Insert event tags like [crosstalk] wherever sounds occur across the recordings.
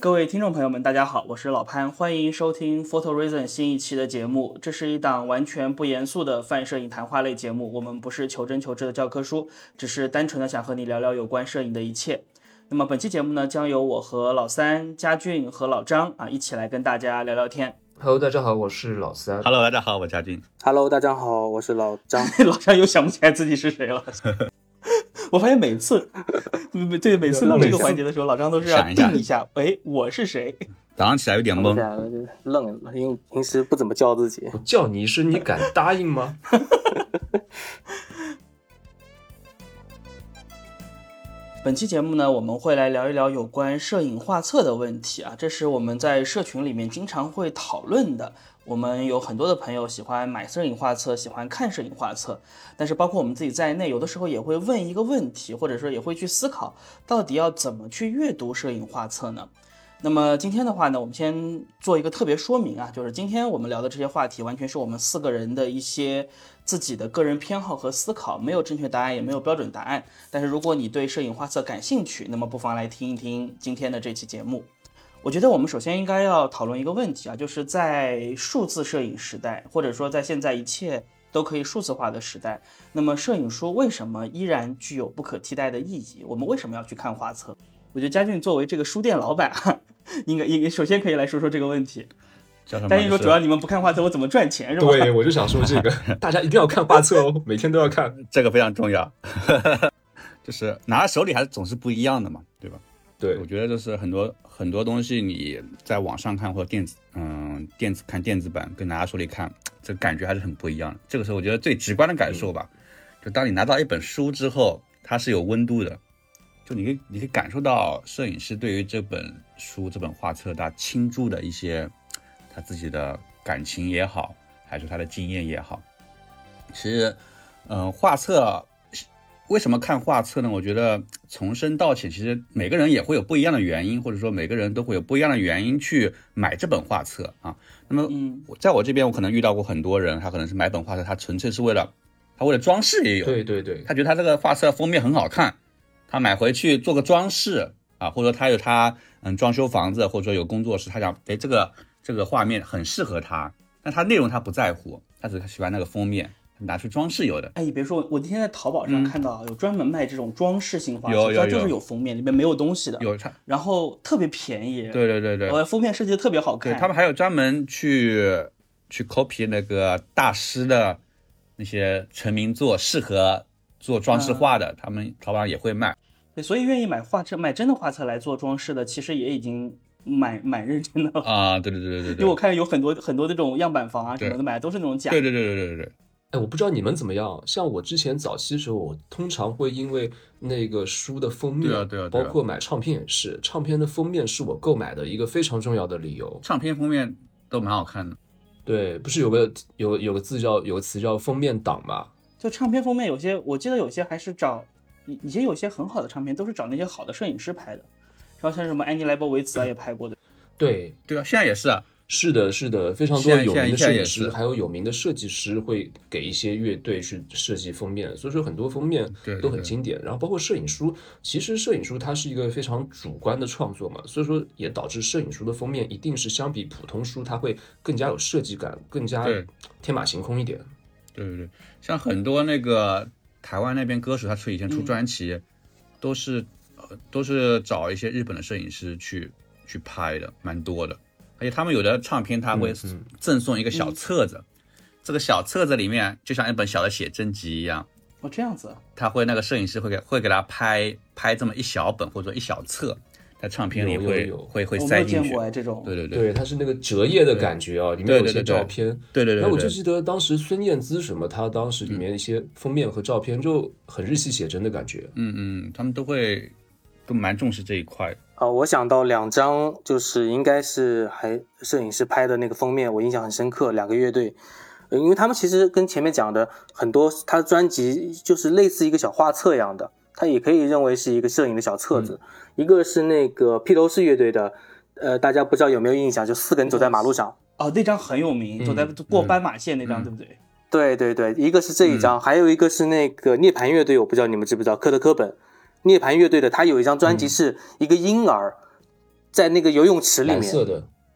各位听众朋友们，大家好，我是老潘，欢迎收听 Photo Reason 新一期的节目。这是一档完全不严肃的泛摄影谈话类节目，我们不是求真求知的教科书，只是单纯的想和你聊聊有关摄影的一切。那么本期节目呢，将由我和老三、佳俊和老张啊一起来跟大家聊聊天。Hello，大家好，我是老三。Hello，大家好，我佳俊。Hello，大家好，我是老张。[laughs] 老张又想不起来自己是谁了。[laughs] 我发现每次，对每次录这个环节的时候，老张都是要定一下，哎，我是谁？[laughs] 早上起来有点懵，愣，因为平时不怎么叫自己。我叫你一声，你敢答应吗？[laughs] 本期节目呢，我们会来聊一聊有关摄影画册的问题啊，这是我们在社群里面经常会讨论的。我们有很多的朋友喜欢买摄影画册，喜欢看摄影画册，但是包括我们自己在内，有的时候也会问一个问题，或者说也会去思考，到底要怎么去阅读摄影画册呢？那么今天的话呢，我们先做一个特别说明啊，就是今天我们聊的这些话题，完全是我们四个人的一些自己的个人偏好和思考，没有正确答案，也没有标准答案。但是如果你对摄影画册感兴趣，那么不妨来听一听今天的这期节目。我觉得我们首先应该要讨论一个问题啊，就是在数字摄影时代，或者说在现在一切都可以数字化的时代，那么摄影书为什么依然具有不可替代的意义？我们为什么要去看画册？我觉得佳俊作为这个书店老板啊，应该应该首先可以来说说这个问题。叫什么？佳俊说主要你们不看画册，我怎么赚钱是吧？[laughs] 对，我就想说这个，大家一定要看画册哦，每天都要看。这个非常重要，[laughs] 就是拿在手里还是总是不一样的嘛，对吧？对我，觉得就是很多很多东西你在网上看或者电子嗯电子看电子版跟拿在手里看，这感觉还是很不一样的。这个时候我觉得最直观的感受吧，就当你拿到一本书之后，它是有温度的，就你可以你可以感受到摄影师对于这本书这本画册他倾注的一些他自己的感情也好，还是他的经验也好。其实，嗯、画册为什么看画册呢？我觉得从深到浅，其实每个人也会有不一样的原因，或者说每个人都会有不一样的原因去买这本画册啊。那么，在我这边，我可能遇到过很多人，他可能是买本画册，他纯粹是为了他为了装饰也有，对对对，他觉得他这个画册封面很好看，他买回去做个装饰啊，或者说他有他嗯装修房子，或者说有工作室，他想哎这个这个画面很适合他，但他内容他不在乎，他只喜欢那个封面，拿去装饰有的。哎，你别说，我今天在淘宝上看到啊有专门卖这种装饰性画册，有有它就是有有封面，里面没有东西的，有它，然后特别便宜，对对对对，呃，封面设计的特别好看。对他们还有专门去去 copy 那个大师的那些成名作，适合做装饰画的，他们淘宝上也会卖。对，所以愿意买画册、买真的画册来做装饰的，其实也已经蛮蛮认真的了。啊，对对对对对对因为我，看有很多很多那种样板房啊什么的，对买的都是那种假。对对对对对对对，哎，我不知道你们怎么样，像我之前早期的时候，我通常会因为那个书的封面，对啊对啊对啊包括买唱片也是，唱片的封面是我购买的一个非常重要的理由。唱片封面都蛮好看的。对，不是有个有有个字叫有个词叫封面党嘛？就唱片封面有些，我记得有些还是找以以前有些很好的唱片都是找那些好的摄影师拍的，然后像什么安妮莱博维茨啊也拍过的。对，对啊，现在也是啊。是的，是的，非常多有名的摄影师，还有有名的设计师会给一些乐队去设计封面，所以说很多封面都很对对对经典。然后包括摄影书，其实摄影书它是一个非常主观的创作嘛，所以说也导致摄影书的封面一定是相比普通书它会更加有设计感，更加天马行空一点。对对对，像很多那个台湾那边歌手，他出以前出专辑，都是呃都是找一些日本的摄影师去去拍的，蛮多的。而且他们有的唱片他会嗯赠送一个小册子，这个小册子里面就像一本小的写真集一样，哦，这样子啊，他会那个摄影师会给会给他拍拍这么一小本或者说一小册，在唱片里会有会会塞进去有见过。哎这种。对对对对，它是那个折页的感觉啊，里面有一些照片。对对对那我就，记得当时孙燕姿什么，她当时里面一些封面和照片就很日系写真的感觉。嗯嗯，他们都会都蛮重视这一块的。啊，我想到两张，就是应该是还摄影师拍的那个封面，我印象很深刻。两个乐队，呃因为他们其实跟前面讲的很多，他的专辑就是类似一个小画册一样的，它也可以认为是一个摄影的小册子。一个是那个披头士乐队的，呃，大家不知道有没有印象，就四个人走在马路上。哦，那张很有名，嗯走在过斑马线那张，嗯对不对？对对对，一个是这一张，还有一个是那个涅槃乐队，我不知道你们知不知道，科特·科本，涅槃乐队的，他有一张专辑是一个婴儿，在那个游泳池里面，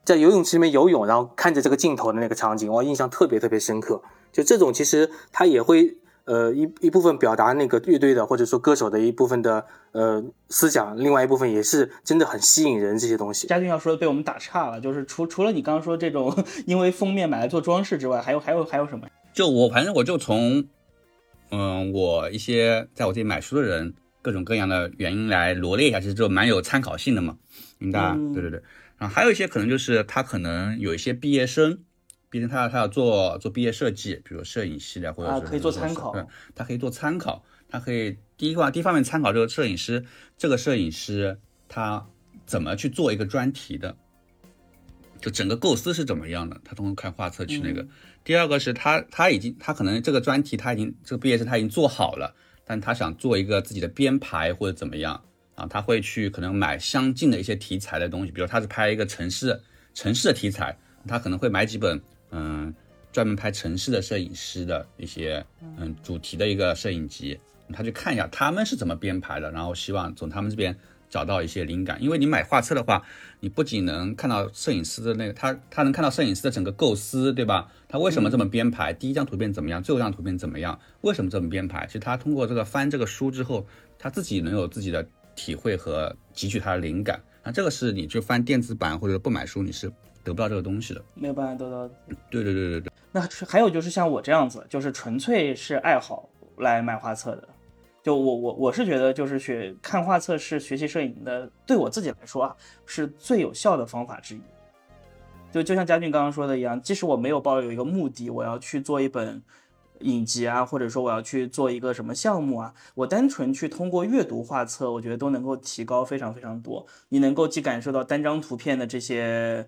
在游泳池里面游泳，然后看着这个镜头的那个场景，我，印象特别特别深刻。就这种，其实他也会呃一一部分表达那个乐队的或者说歌手的一部分的呃思想，另外一部分也是真的很吸引人这些东西。嘉俊要说的被我们打岔了，就是除除了你刚刚说这种因为封面买来做装饰之外，还有还有还有什么？就我反正我就从，嗯，我一些在我这里买书的人各种各样的原因来罗列一下，其实就蛮有参考性的嘛，明白？嗯对对对。然后还有一些可能就是他可能有一些毕业生，毕竟他他要做做毕业设计，比如摄影系的或者是啊可以做参考对，他可以做参考，他可以第一个第一方面参考这个摄影师，这个摄影师他怎么去做一个专题的，就整个构思是怎么样的，他通过看画册去那个。第二个是他他已经他可能这个专题他已经这个毕业生他已经做好了，但他想做一个自己的编排或者怎么样啊，他会去可能买相近的一些题材的东西，比如他是拍一个城市城市的题材，他可能会买几本嗯专门拍城市的摄影师的一些嗯主题的一个摄影集，他去看一下他们是怎么编排的，然后希望从他们这边找到一些灵感。因为你买画册的话，你不仅能看到摄影师的那个他他能看到摄影师的整个构思，对吧？他为什么这么编排？第一张图片怎么样？最后一张图片怎么样？为什么这么编排？其实他通过这个翻这个书之后，他自己能有自己的体会和汲取他的灵感。那这个是你去翻电子版或者不买书，你是得不到这个东西的。没有办法得到。对对对对对。那还有就是像我这样子，就是纯粹是爱好来买画册的。就我我我是觉得，就是学看画册是学习摄影的，对我自己来说啊，是最有效的方法之一。就就像嘉俊刚刚说的一样，即使我没有抱有一个目的，我要去做一本影集啊，或者说我要去做一个什么项目啊，我单纯去通过阅读画册，我觉得都能够提高非常非常多。你能够既感受到单张图片的这些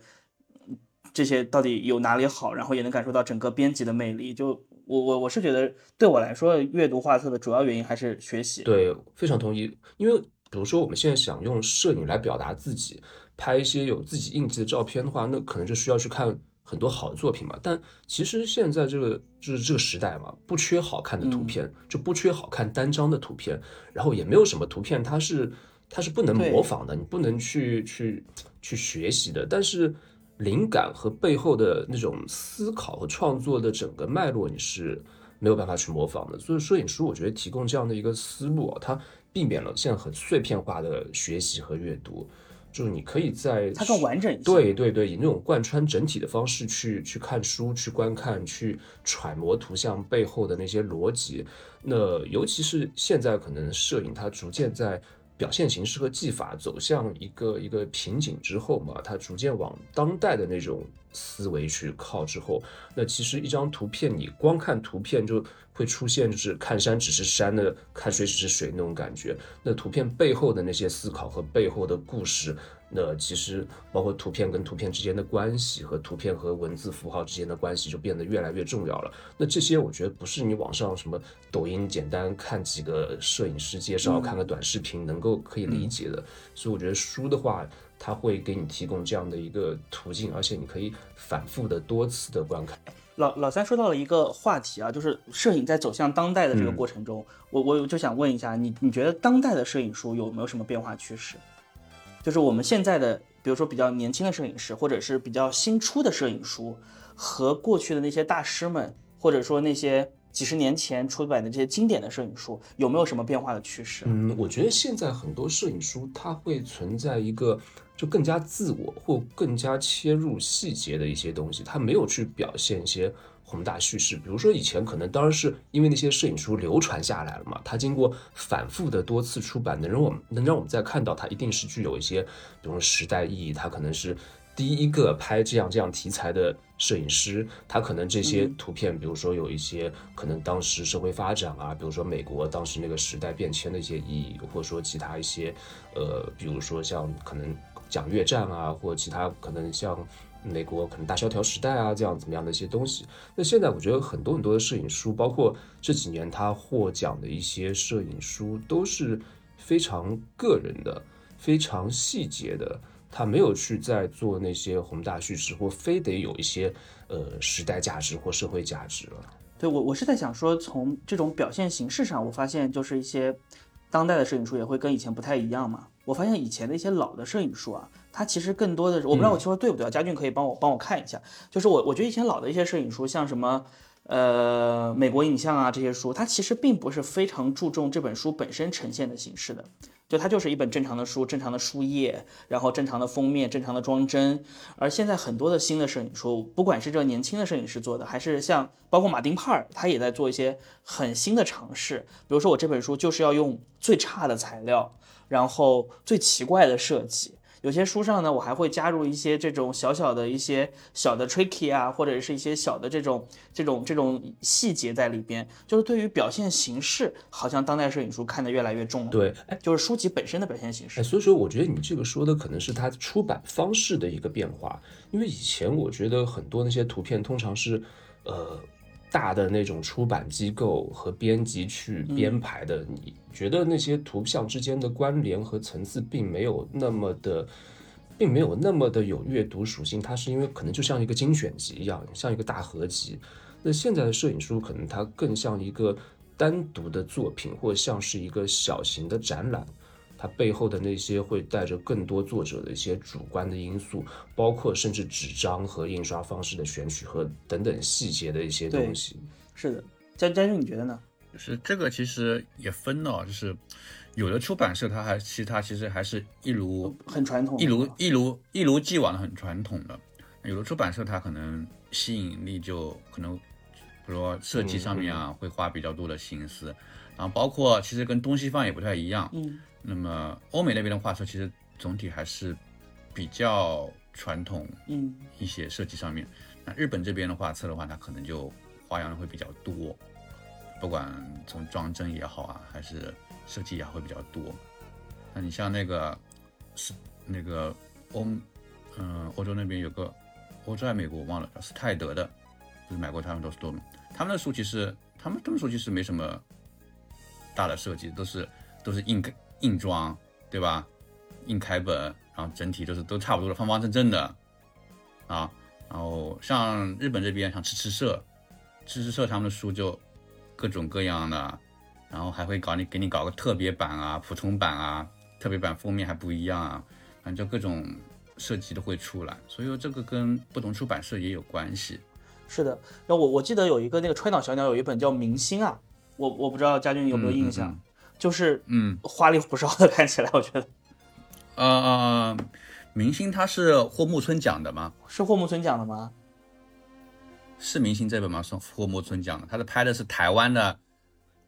这些到底有哪里好，然后也能感受到整个编辑的魅力。就我我我是觉得，对我来说，阅读画册的主要原因还是学习。对，非常同意。因为比如说我们现在想用摄影来表达自己，拍一些有自己印记的照片的话，那可能就需要去看很多好的作品嘛。但其实现在这个就是这个时代嘛，不缺好看的图片，就不缺好看单张的图片，然后也没有什么图片它是它是不能模仿的，你不能去去去学习的。但是灵感和背后的那种思考和创作的整个脉络，你是没有办法去模仿的。所以摄影书，我觉得提供这样的一个思路啊，它避免了现在很碎片化的学习和阅读，就是你可以在它更完整一些对对对，以那种贯穿整体的方式去去看书、去观看、去揣摩图像背后的那些逻辑。那尤其是现在，可能摄影它逐渐在表现形式和技法走向一个一个瓶颈之后嘛，它逐渐往当代的那种思维去靠之后，那其实一张图片，你光看图片就会出现就是看山只是山的，看水只是水那种感觉。那图片背后的那些思考和背后的故事，那其实包括图片跟图片之间的关系和图片和文字符号之间的关系就变得越来越重要了。那这些我觉得不是你网上什么抖音简单看几个摄影师介绍、嗯看个短视频能够可以理解的。所以我觉得书的话，它会给你提供这样的一个途径，而且你可以反复的多次的观看。老老三说到了一个话题啊，就是摄影在走向当代的这个过程中，我我就想问一下你，你觉得当代的摄影书有没有什么变化趋势？就是我们现在的，比如说比较年轻的摄影师，或者是比较新出的摄影书，和过去的那些大师们，或者说那些几十年前出版的这些经典的摄影书，有没有什么变化的趋势？嗯，我觉得现在很多摄影书它会存在一个就更加自我或更加切入细节的一些东西，它没有去表现一些宏大叙事。比如说以前可能当然是因为那些摄影书流传下来了嘛，它经过反复的多次出版，能让我们能让我们再看到它一定是具有一些，比如说时代意义，它可能是。第一个拍这样这样题材的摄影师，他可能这些图片，比如说有一些可能当时社会发展啊，比如说美国当时那个时代变迁的一些意义，或者说其他一些，呃，比如说像可能讲越战啊，或者其他可能像美国可能大萧条时代啊这样怎么样的一些东西。那现在我觉得很多很多的摄影书，包括这几年他获奖的一些摄影书，都是非常个人的、非常细节的。他没有去在做那些宏大叙事，或非得有一些呃时代价值或社会价值了。对我，我是在想说，从这种表现形式上，我发现就是一些当代的摄影书也会跟以前不太一样嘛。我发现以前的一些老的摄影书啊，它其实更多的是，我不知道我说的对不对啊？佳俊可以帮我帮我看一下。就是我我觉得以前老的一些摄影书，像什么呃美国影像啊这些书，它其实并不是非常注重这本书本身呈现的形式的。就它就是一本正常的书，正常的书页，然后正常的封面，正常的装帧。而现在很多的新的摄影书，不管是这年轻的摄影师做的，还是像包括马丁帕尔，他也在做一些很新的尝试。比如说我这本书就是要用最差的材料，然后最奇怪的设计。有些书上呢，我还会加入一些这种小小的一些小的 tricky 啊，或者是一些小的这种这种这种细节在里边。就是对于表现形式，好像当代摄影书看得越来越重了。对，哎，就是书籍本身的表现形式。所以说我觉得你这个说的可能是它出版方式的一个变化。因为以前我觉得很多那些图片通常是，呃。大的那种出版机构和编辑去编排的，你觉得那些图像之间的关联和层次并没有那么的，并没有那么的有阅读属性。它是因为可能就像一个精选集一样，像一个大合集。那现在的摄影书可能它更像一个单独的作品，或像是一个小型的展览。它背后的那些会带着更多作者的一些主观的因素，包括甚至纸张和印刷方式的选取和等等细节的一些东西。是的，佳佳俊，你觉得呢？就是这个其实也分了，就是有的出版社它还其实它其实还是一如很传统，一如一如一如既往的很传统的。有的出版社它可能吸引力就可能，比如说设计上面啊会花比较多的心思，然后包括其实跟东西方也不太一样。嗯。那么欧美那边的画册其实总体还是比较传统，嗯，一些设计上面。那日本这边的画册的话，它可能就花样会比较多，不管从装帧也好啊，还是设计也会比较多。那你像那个是那个欧，嗯，欧洲那边有个欧洲还美国我忘了，是泰德的，就是买过他们都是多，他们的书其实他们他们书其实没什么大的设计，都是都是硬硬装对吧？硬开本，然后整体都是都差不多的，方方正正的啊。然后像日本这边，像吃吃社，吃吃社他们的书就各种各样的，然后还会搞你给你搞个特别版啊、普通版啊，特别版封面还不一样啊，反正就各种设计都会出来。所以说这个跟不同出版社也有关系。是的，然后我我记得有一个那个川岛小鸟有一本叫《明星》啊，我我不知道家俊有没有印象。就是嗯，花里胡哨的看起来，我觉得，呃，明星他是霍木村奖的吗？是霍木村奖的吗？是明星这本吗？是获木村奖的，他是拍的是台湾的，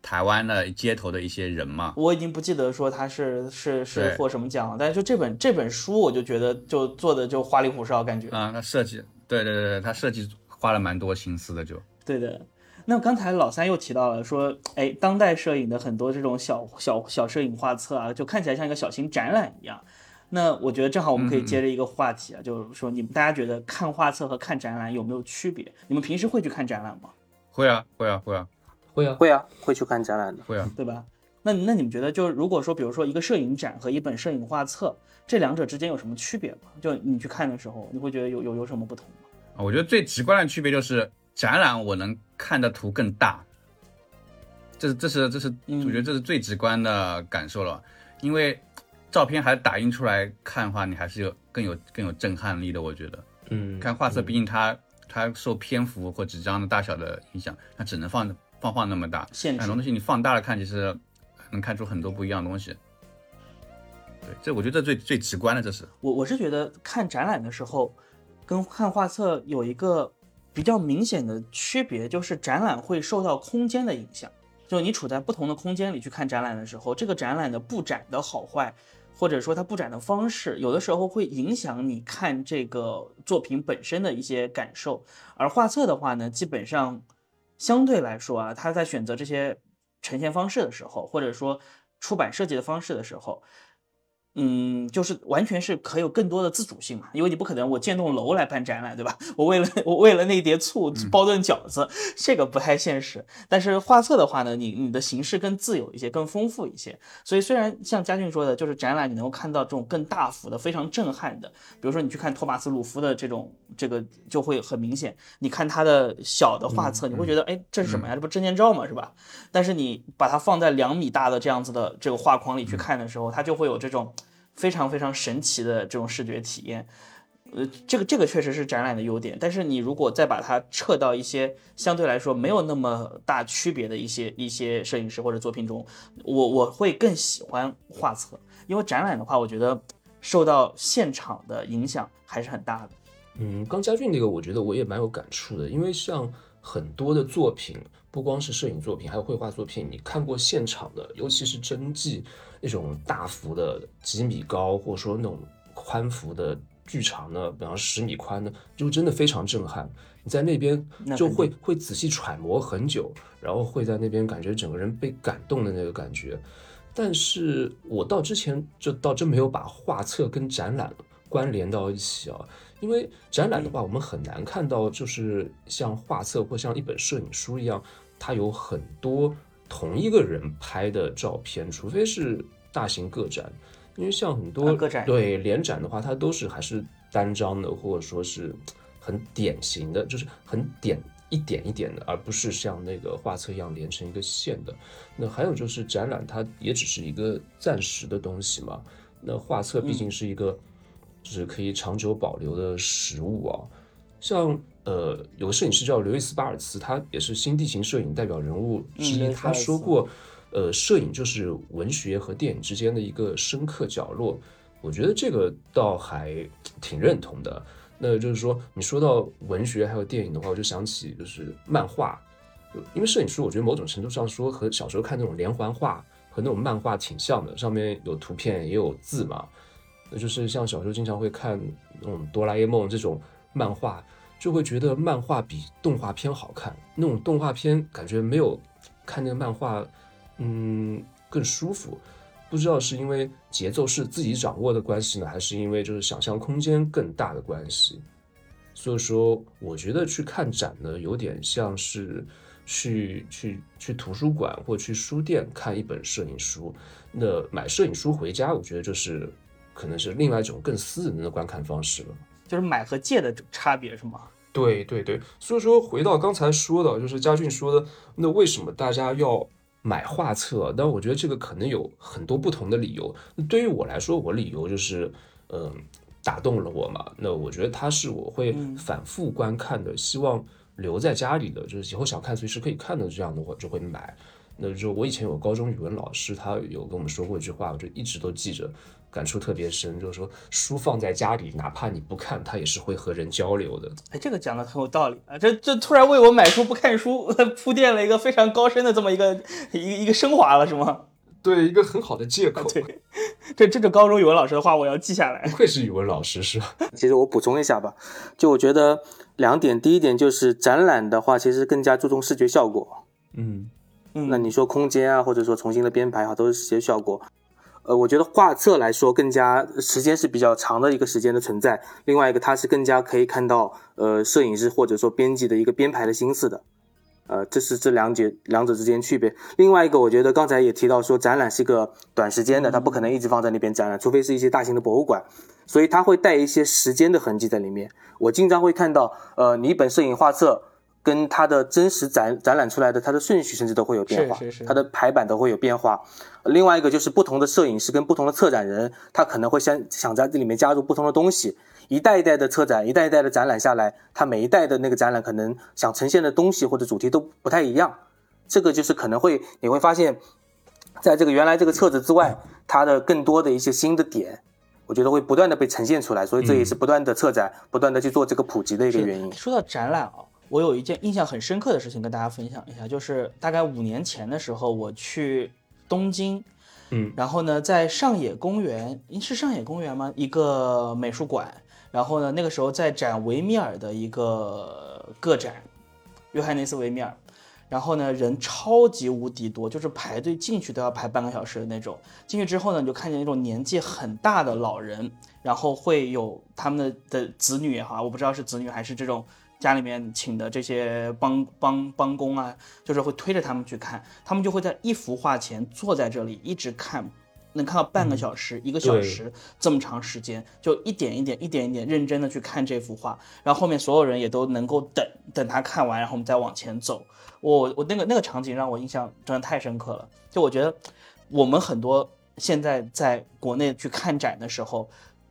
台湾的街头的一些人嘛。我已经不记得说他是是是获什么奖了，但是就这本这本书，我就觉得就做的就花里胡哨，感觉啊，他设计，对对对，他设计花了蛮多心思的，就对的。那刚才老三又提到了说，哎，当代摄影的很多这种小小小摄影画册啊，就看起来像一个小型展览一样。那我觉得正好我们可以接着一个话题啊，就是说你们大家觉得看画册和看展览有没有区别？你们平时会去看展览吗？会啊，会啊，会啊，会啊，会啊，会去看展览的，会啊，对吧？那那你们觉得，就是如果说，比如说一个摄影展和一本摄影画册，这两者之间有什么区别吗？就你去看的时候，你会觉得有有有什么不同吗？啊，我觉得最直观的区别就是展览我能看的图更大。这是这是这是，我觉得这是最直观的感受了，因为照片还打印出来看的话，你还是有更有更有震撼力的。我觉得，嗯，看画册，毕竟它它受篇幅或纸张的大小的影响，它只能放放放那么大，很多东西你放大了看，其实能看出很多不一样的东西。对，这我觉得这最最直观的，这是我我是觉得看展览的时候，跟看画册有一个比较明显的区别，就是展览会受到空间的影响。就你处在不同的空间里去看展览的时候，这个展览的布展的好坏，或者说它布展的方式，有的时候会影响你看这个作品本身的一些感受。而画册的话呢，基本上相对来说啊，它在选择这些呈现方式的时候，或者说出版设计的方式的时候。嗯，就是完全是可有更多的自主性嘛，因为你不可能我建栋楼来办展览，对吧？[laughs] 我为了我为了那碟醋包顿饺子，这个不太现实。但是画册的话呢，你你的形式更自由一些，更丰富一些。所以虽然像嘉俊说的，就是展览你能够看到这种更大幅的、非常震撼的，比如说你去看托马斯鲁夫的这种，这个就会很明显。你看他的小的画册，你会觉得，哎，这是什么呀？这不证件照嘛？是吧？但是你把它放在两米大的这样子的这个画框里去看的时候，它就会有这种。非常非常神奇的这种视觉体验。呃，这个这个确实是展览的优点，但是你如果再把它撤到一些相对来说没有那么大区别的一些一些摄影师或者作品中，我我会更喜欢画册，因为展览的话，我觉得受到现场的影响还是很大的。嗯，刚家俊那个，我觉得我也蛮有感触的，因为像很多的作品，不光是摄影作品，还有绘画作品，你看过现场的，尤其是真迹那种大幅的几米高，或者说那种宽幅的。巨长的，比方十米宽的，就真的非常震撼。你在那边就会会仔细揣摩很久，然后会在那边感觉整个人被感动的那个感觉。但是我到之前就倒真没有把画册跟展览关联到一起啊，因为展览的话，我们很难看到就是像画册或像一本摄影书一样，它有很多同一个人拍的照片，除非是大型个展。因为像很多个展对联展的话，它都是还是单张的，或者说是很典型的，就是很点一点一点的，而不是像那个画册一样连成一个线的。那还有就是展览，它也只是一个暂时的东西嘛。那画册毕竟是一个就是可以长久保留的实物啊。像呃，有个摄影师叫刘易斯巴尔茨，他也是新地形摄影代表人物之一，他说过。呃，摄影就是文学和电影之间的一个深刻角落，我觉得这个倒还挺认同的。那就是说，你说到文学还有电影的话，我就想起就是漫画，因为摄影师，我觉得某种程度上说和小时候看那种连环画和那种漫画挺像的，上面有图片也有字嘛。那就是像小时候经常会看那种哆啦 A 梦这种漫画，就会觉得漫画比动画片好看。那种动画片感觉没有看那个漫画。嗯，更舒服，不知道是因为节奏是自己掌握的关系呢，还是因为就是想象空间更大的关系。所以说，我觉得去看展呢，有点像是去去去图书馆或去书店看一本摄影书。那买摄影书回家，我觉得就是可能是另外一种更私人的观看方式了。就是买和借的差别是吗？对对对。所以说，回到刚才说的，就是嘉俊说的，那为什么大家要？买画册，但我觉得这个可能有很多不同的理由。对于我来说，我理由就是，嗯，打动了我嘛。那我觉得它是我会反复观看的，希望留在家里的，就是以后想看随时可以看的这样的，我就会买。那就我以前有高中语文老师，他有跟我们说过一句话，我就一直都记着。感触特别深，就是说书放在家里，哪怕你不看，它也是会和人交流的。哎，这个讲的很有道理啊！这这突然为我买书不看书 [laughs] 铺垫了一个非常高深的这么一个一个一个升华了，是吗？对，一个很好的借口。对，[laughs] 这这是高中语文老师的话，我要记下来。不愧是语文老师，是吧？其实我补充一下吧，就我觉得两点，第一点就是展览的话，其实更加注重视觉效果。嗯嗯，那你说空间啊，或者说重新的编排啊，都是视觉效果。呃，我觉得画册来说更加时间是比较长的一个时间的存在。另外一个，它是更加可以看到呃摄影师或者说编辑的一个编排的心思的。呃，这是这两者两者之间区别。另外一个，我觉得刚才也提到说，展览是一个短时间的，它不可能一直放在那边展览，除非是一些大型的博物馆，所以它会带一些时间的痕迹在里面。我经常会看到，呃，你一本摄影画册。跟它的真实展展览出来的它的顺序甚至都会有变化，它的排版都会有变化。另外一个就是不同的摄影师跟不同的策展人，他可能会想想在这里面加入不同的东西。一代一代的策展，一代一代的展览下来，它每一代的那个展览可能想呈现的东西或者主题都不太一样。这个就是可能会你会发现，在这个原来这个册子之外，它的更多的一些新的点，我觉得会不断的被呈现出来。所以这也是不断的策展，不断的去做这个普及的一个原因。说到展览啊。我有一件印象很深刻的事情跟大家分享一下，就是大概五年前的时候，我去东京，嗯，然后呢，在上野公园，是上野公园吗？一个美术馆，然后呢，那个时候在展维米尔的一个个展，约翰内斯维米尔，然后呢，人超级无敌多，就是排队进去都要排半个小时的那种。进去之后呢，你就看见那种年纪很大的老人，然后会有他们的的子女哈，我不知道是子女还是这种。家里面请的这些帮帮帮工啊，就是会推着他们去看，他们就会在一幅画前坐在这里一直看，能看到半个小时、一个小时这么长时间，就一点一点、一点一点认真的去看这幅画，然后后面所有人也都能够等等他看完，然后我们再往前走。我我那个那个场景让我印象真的太深刻了，就我觉得我们很多现在在国内去看展的时候，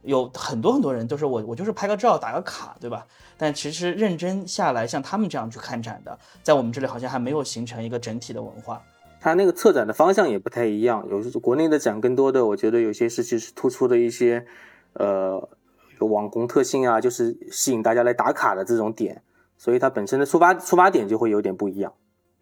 有很多很多人都是我我就是拍个照打个卡，对吧？但其实认真下来，像他们这样去看展的，在我们这里好像还没有形成一个整体的文化。它那个策展的方向也不太一样，有国内的展更多的，我觉得有些是就是突出的一些，呃，有网红特性啊，就是吸引大家来打卡的这种点，所以它本身的出发出发点就会有点不一样。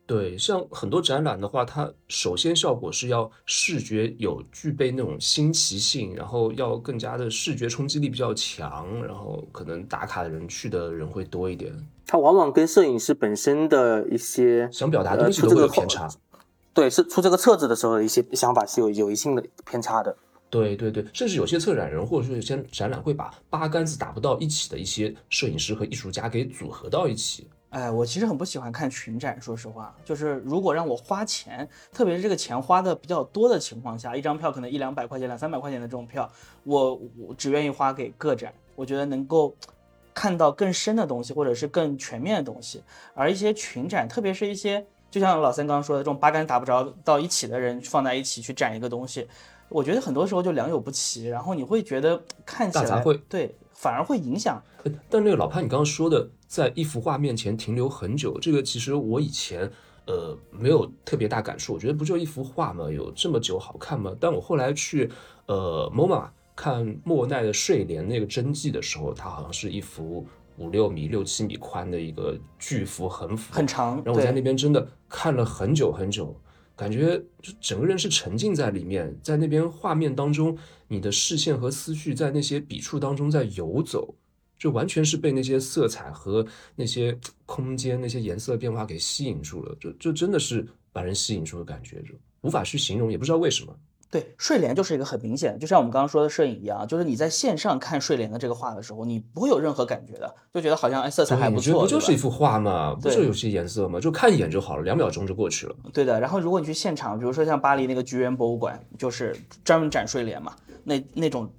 对，像很多展览的话，它首先效果是要视觉有具备那种新奇性，然后要更加的视觉冲击力比较强，然后可能打卡的人去的人会多一点。它往往跟摄影师本身的一些想表达的东西都会有偏差。对，是出这个册子的时候的一些想法是有有一定的偏差的。对对对，甚至有些策展人或者说有些展览会把八竿子打不到一起的一些摄影师和艺术家给组合到一起。哎，我其实很不喜欢看群展，说实话，就是如果让我花钱，特别是这个钱花的比较多的情况下，一张票可能一两百块钱、两三百块钱的这种票，我我只愿意花给个展，我觉得能够看到更深的东西，或者是更全面的东西。而一些群展，特别是一些就像老三刚刚说的这种八竿打不着到一起的人放在一起去展一个东西，我觉得很多时候就良莠不齐，然后你会觉得看起来对。反而会影响，但那个老潘，你刚刚说的在一幅画面前停留很久，这个其实我以前呃没有特别大感受，我觉得不就一幅画吗？有这么久好看吗？但我后来去呃 MoMA 看莫奈的睡莲那个真迹的时候，它好像是一幅五六米、六七米宽的一个巨幅横幅，很长。然后我在那边真的看了很久很久。感觉就整个人是沉浸在里面，在那边画面当中，你的视线和思绪在那些笔触当中在游走，就完全是被那些色彩和那些空间、那些颜色变化给吸引住了，就就真的是把人吸引住的感觉，就无法去形容，也不知道为什么。对睡莲就是一个很明显，就像我们刚刚说的摄影一样，就是你在线上看睡莲的这个画的时候，你不会有任何感觉的，就觉得好像哎色彩还不错，不就是一幅画嘛？不就有些颜色嘛？就看一眼就好了，两秒钟就过去了。对的。然后如果你去现场，比如说像巴黎那个菊园博物馆，就是专门展睡莲嘛，那那种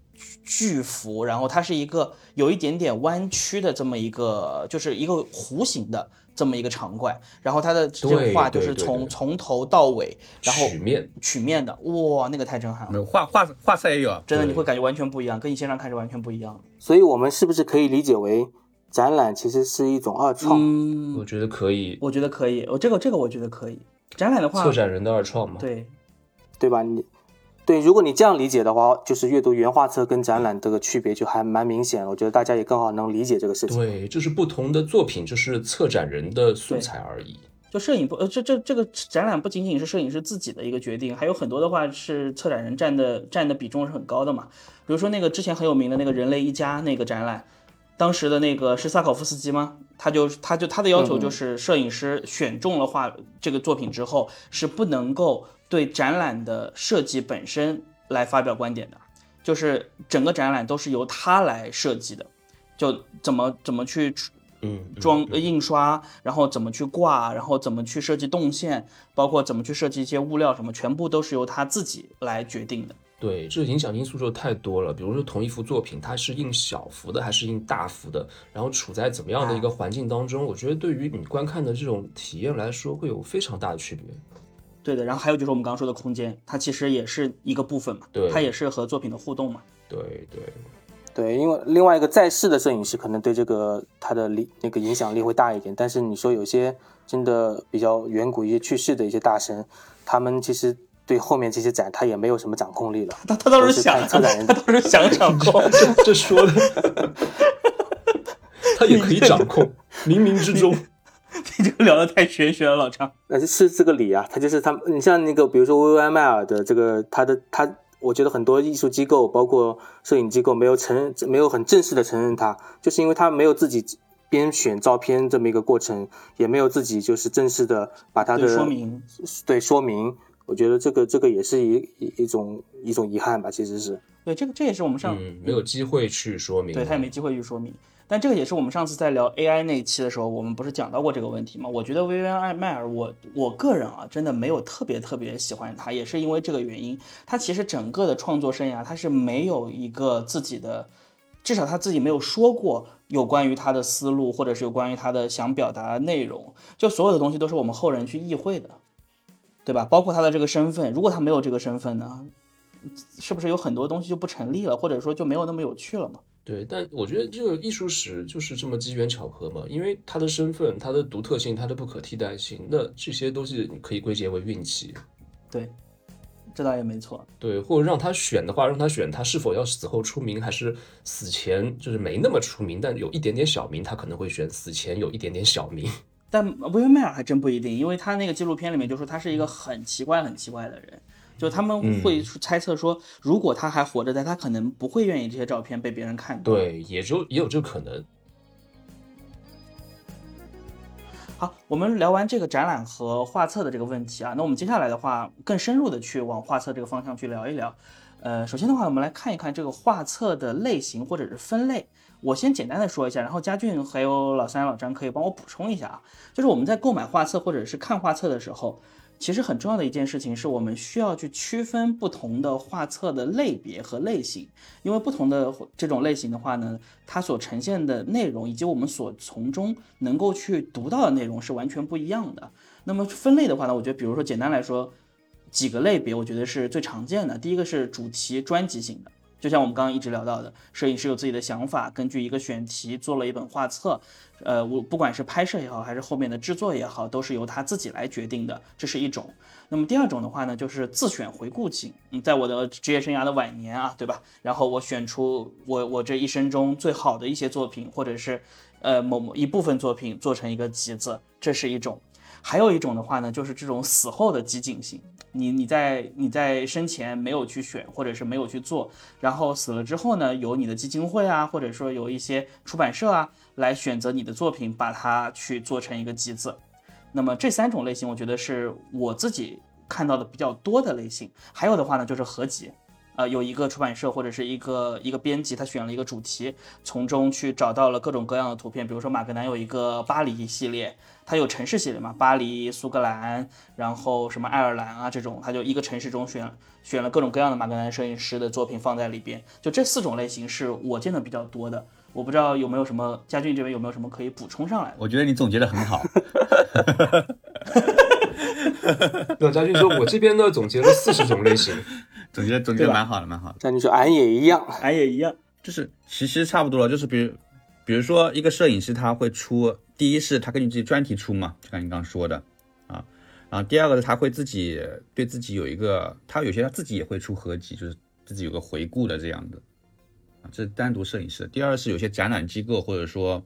巨幅，然后它是一个有一点点弯曲的这么一个，就是一个弧形的。这么一个长怪，然后它的这个画就是从从头到尾，然后曲面曲面的，哇，那个太震撼了。画画画色也有，真的你会感觉完全不一样，跟你线上看是完全不一样的。所以，我们是不是可以理解为展览其实是一种二创？我觉得可以，我觉得可以，我这个这个我觉得可以。展览的话，策展人的二创嘛，对，对吧？你。对，如果你这样理解的话，就是阅读原画册跟展览这个区别就还蛮明显。我觉得大家也更好能理解这个事情。对，就是不同的作品，就是策展人的素材而已。就摄影不，呃，这这这个展览不仅仅是摄影师自己的一个决定，还有很多的话是策展人占的占的比重是很高的嘛。比如说那个之前很有名的那个人类一家那个展览，当时的那个是萨考夫斯基吗？他就他就他的要求就是摄影师选中了画这个作品之后是不能够。对展览的设计本身来发表观点的，就是整个展览都是由他来设计的，就怎么怎么去嗯装印刷，然后怎么去挂，然后怎么去设计动线，包括怎么去设计一些物料什么，全部都是由他自己来决定的。对，这影响因素就太多了。比如说同一幅作品，它是印小幅的还是印大幅的，然后处在怎么样的一个环境当中，我觉得对于你观看的这种体验来说，会有非常大的区别。对的，然后还有就是我们刚刚说的空间，它其实也是一个部分嘛，对，它也是和作品的互动嘛。对对对，因为另外一个在世的摄影师可能对这个他的力那个影响力会大一点，但是你说有些真的比较远古一些去世的一些大神，他们其实对后面这些展他也没有什么掌控力了。他他倒是想，策展人他倒是想掌控，这说的，[laughs] 他也可以掌控，冥冥之中。你这个聊的太玄学了，老张。那是这个理啊，他就是他。你像那个，比如说薇薇安迈尔的这个，他的他，我觉得很多艺术机构，包括摄影机构，没有承认，没有很正式的承认他，就是因为他没有自己编选照片这么一个过程，也没有自己就是正式的把他的说明对说明。我觉得这个这个也是一一一种一种遗憾吧，其实是。对，这个这也是我们上没有机会去说明，对他也没机会去说明。但这个也是我们上次在聊 AI 那一期的时候，我们不是讲到过这个问题吗？我觉得薇薇安迈尔，我我个人啊，真的没有特别特别喜欢他，也是因为这个原因。他其实整个的创作生涯，他是没有一个自己的，至少他自己没有说过有关于他的思路，或者是有关于他的想表达的内容。就所有的东西都是我们后人去意会的，对吧？包括他的这个身份，如果他没有这个身份呢？是不是有很多东西就不成立了，或者说就没有那么有趣了嘛？对，但我觉得这个艺术史就是这么机缘巧合嘛，因为它的身份、它的独特性、它的不可替代性，那这些东西你可以归结为运气。对，这倒也没错。对，或者让他选的话，让他选他是否要死后出名，还是死前就是没那么出名，但有一点点小名，他可能会选死前有一点点小名。但威恩迈尔还真不一定，因为他那个纪录片里面就说他是一个很奇怪、很奇怪的人，就他们会猜测说，如果他还活着，在他可能不会愿意这些照片被别人看到。对，也就也有这个可能。好，我们聊完这个展览和画册的这个问题啊，那我们接下来的话，更深入的去往画册这个方向去聊一聊。呃，首先的话，我们来看一看这个画册的类型或者是分类。我先简单的说一下，然后佳俊还有老三、老张可以帮我补充一下啊。就是我们在购买画册或者是看画册的时候，其实很重要的一件事情是我们需要去区分不同的画册的类别和类型，因为不同的这种类型的话呢，它所呈现的内容以及我们所从中能够去读到的内容是完全不一样的。那么分类的话呢，我觉得比如说简单来说，几个类别我觉得是最常见的。第一个是主题专辑型的。就像我们刚刚一直聊到的，摄影师有自己的想法，根据一个选题做了一本画册，呃，我不管是拍摄也好，还是后面的制作也好，都是由他自己来决定的，这是一种。那么第二种的话呢，就是自选回顾集。嗯，在我的职业生涯的晚年啊，对吧？然后我选出我我这一生中最好的一些作品，或者是呃某某一部分作品做成一个集子，这是一种。还有一种的话呢，就是这种死后的集锦型。你你在你在生前没有去选，或者是没有去做，然后死了之后呢，由你的基金会啊，或者说有一些出版社啊，来选择你的作品，把它去做成一个集子。那么这三种类型，我觉得是我自己看到的比较多的类型。还有的话呢，就是合集。呃，有一个出版社或者是一个一个编辑，他选了一个主题，从中去找到了各种各样的图片。比如说马格南有一个巴黎系列，它有城市系列嘛，巴黎、苏格兰，然后什么爱尔兰啊这种，他就一个城市中选选了各种各样的马格南摄影师的作品放在里边。就这四种类型是我见的比较多的，我不知道有没有什么佳俊这边有没有什么可以补充上来的？我觉得你总结的很好。[laughs] 那佳俊说，我这边呢总结了四十种类型。总结总结蛮好的，蛮好的。像你说，俺也一样，俺也一样，就是其实差不多了。就是比如，比如说一个摄影师他会出，第一是他根据自己专题出嘛，就像你刚刚说的啊。然后第二个是他会自己对自己有一个，他有些他自己也会出合集，就是自己有个回顾的这样的啊。这是单独摄影师。第二是有些展览机构或者说，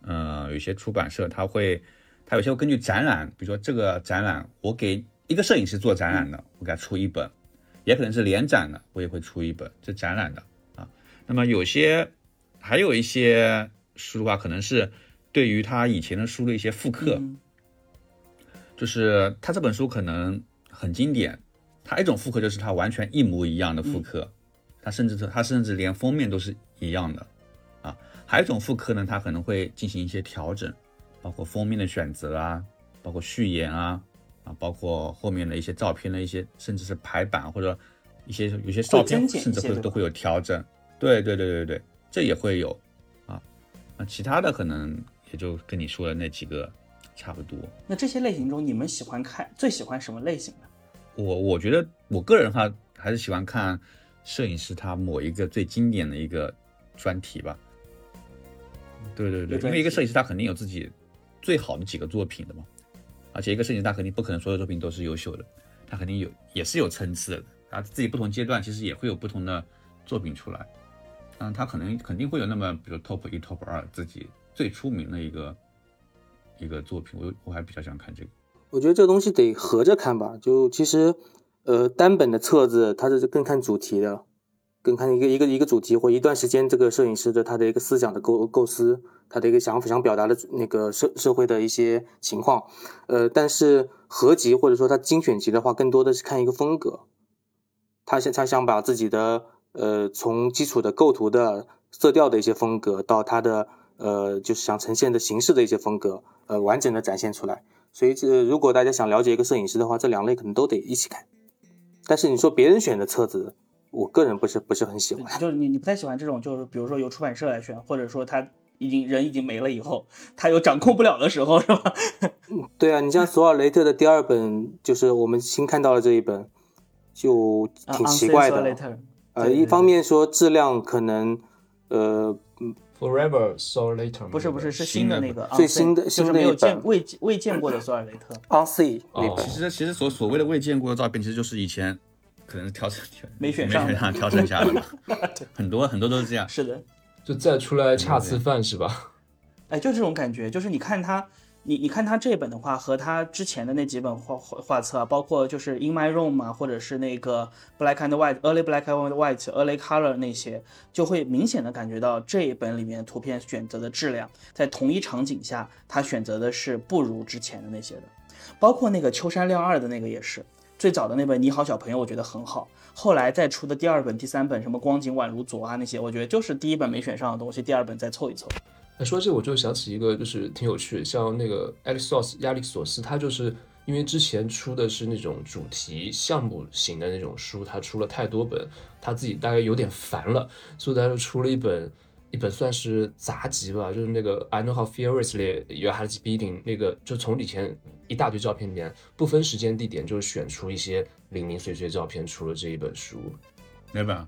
呃，有些出版社他会，他有些会根据展览，比如说这个展览我给一个摄影师做展览的，我给他出一本。也可能是联展的，我也会出一本这展览的啊。那么有些还有一些书的话，可能是对于他以前的书的一些复刻，就是他这本书可能很经典，他一种复刻就是他完全一模一样的复刻，他甚至他甚至连封面都是一样的啊。还有一种复刻呢，他可能会进行一些调整，包括封面的选择啊，包括序言啊。啊，包括后面的一些照片的一些，甚至是排版或者一些有些照片，甚至会都会有调整。对对对对对，这也会有啊。那其他的可能也就跟你说的那几个差不多。那这些类型中，你们喜欢看最喜欢什么类型的？我我觉得我个人的话，还是喜欢看摄影师他某一个最经典的一个专题吧。对对对，因为一个摄影师他肯定有自己最好的几个作品的嘛。而且一个摄影师他肯定不可能所有作品都是优秀的，他肯定有也是有层次的，他自己不同阶段其实也会有不同的作品出来，嗯，他可能肯定会有那么比如 top 一 top 二自己最出名的一个一个作品，我我还比较喜欢看这个。我觉得这个东西得合着看吧，就其实呃单本的册子它是更看主题的。更看一个一个一个主题或一段时间，这个摄影师的他的一个思想的构构思，他的一个想法想表达的那个社社会的一些情况，呃，但是合集或者说他精选集的话，更多的是看一个风格，他想他想把自己的呃从基础的构图的色调的一些风格，到他的呃就是想呈现的形式的一些风格，呃完整的展现出来。所以这如果大家想了解一个摄影师的话，这两类可能都得一起看。但是你说别人选的册子。我个人不是不是很喜欢，就是你你不太喜欢这种，就是比如说由出版社来选，或者说他已经人已经没了以后，他有掌控不了的时候，是吧？[laughs] 对啊，你像索尔雷特的第二本，就是我们新看到的这一本，就啊挺奇怪的。呃，对对一方面说质量可能，呃，Forever Saw Later 吗不是不是是新的那个最新的没有新的一版见未未见过的索尔雷特。on C 那哦本其实其实所所谓的未见过的照片，其实就是以前可能是挑选没选上的没选上挑剩下的嘛，[laughs] 很多很多都是这样。是的，就再出来恰次饭是吧？哎，就这种感觉，就是你看他，你你看他这本的话，和他之前的那几本画画画册啊，包括就是 In My Room 嘛，或者是那个 Black and White、Early Black and White、Early Color 那些，就会明显的感觉到这一本里面图片选择的质量，在同一场景下，他选择的是不如之前的那些的，包括那个秋山亮二的那个也是。最早的那本《你好，小朋友》，我觉得很好。后来再出的第二本、第三本，什么光景宛如昨啊那些，我觉得就是第一本没选上的东西，第二本再凑一凑。说这我就想起一个，就是挺有趣，像那个 Alexos 亚历索斯，他就是因为之前出的是那种主题项目型的那种书，他出了太多本，他自己大概有点烦了，所以他就出了一本一本算是杂集吧，就是那个 I Know How Furiously You Had Beating 那个，就从以前一大堆照片里面不分时间地点，就是选出一些零零碎碎照片，出了这一本书，哪本啊？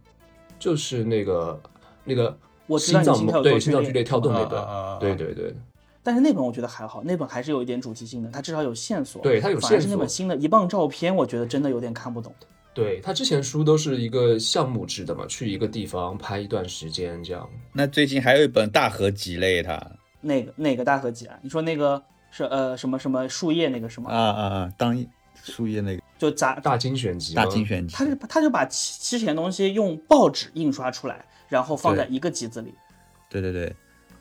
就是那个那个我知道心脏你心跳对多剧烈心脏剧烈跳动那本，啊啊啊啊啊对对对。但是那本我觉得还好，那本还是有一点主题性的，它至少有线索。对它有反而是那本新的一磅照片，我觉得真的有点看不懂。对他之前书都是一个项目制的嘛，去一个地方拍一段时间这样。那最近还有一本大合集类，他那个哪个大合集啊？你说那个是呃什么什么树叶那个什么？啊啊啊，当树叶那个就杂，大精选集，大精选集他，是他就把之之前东西用报纸印刷出来，然后放在一个集子里。对对对，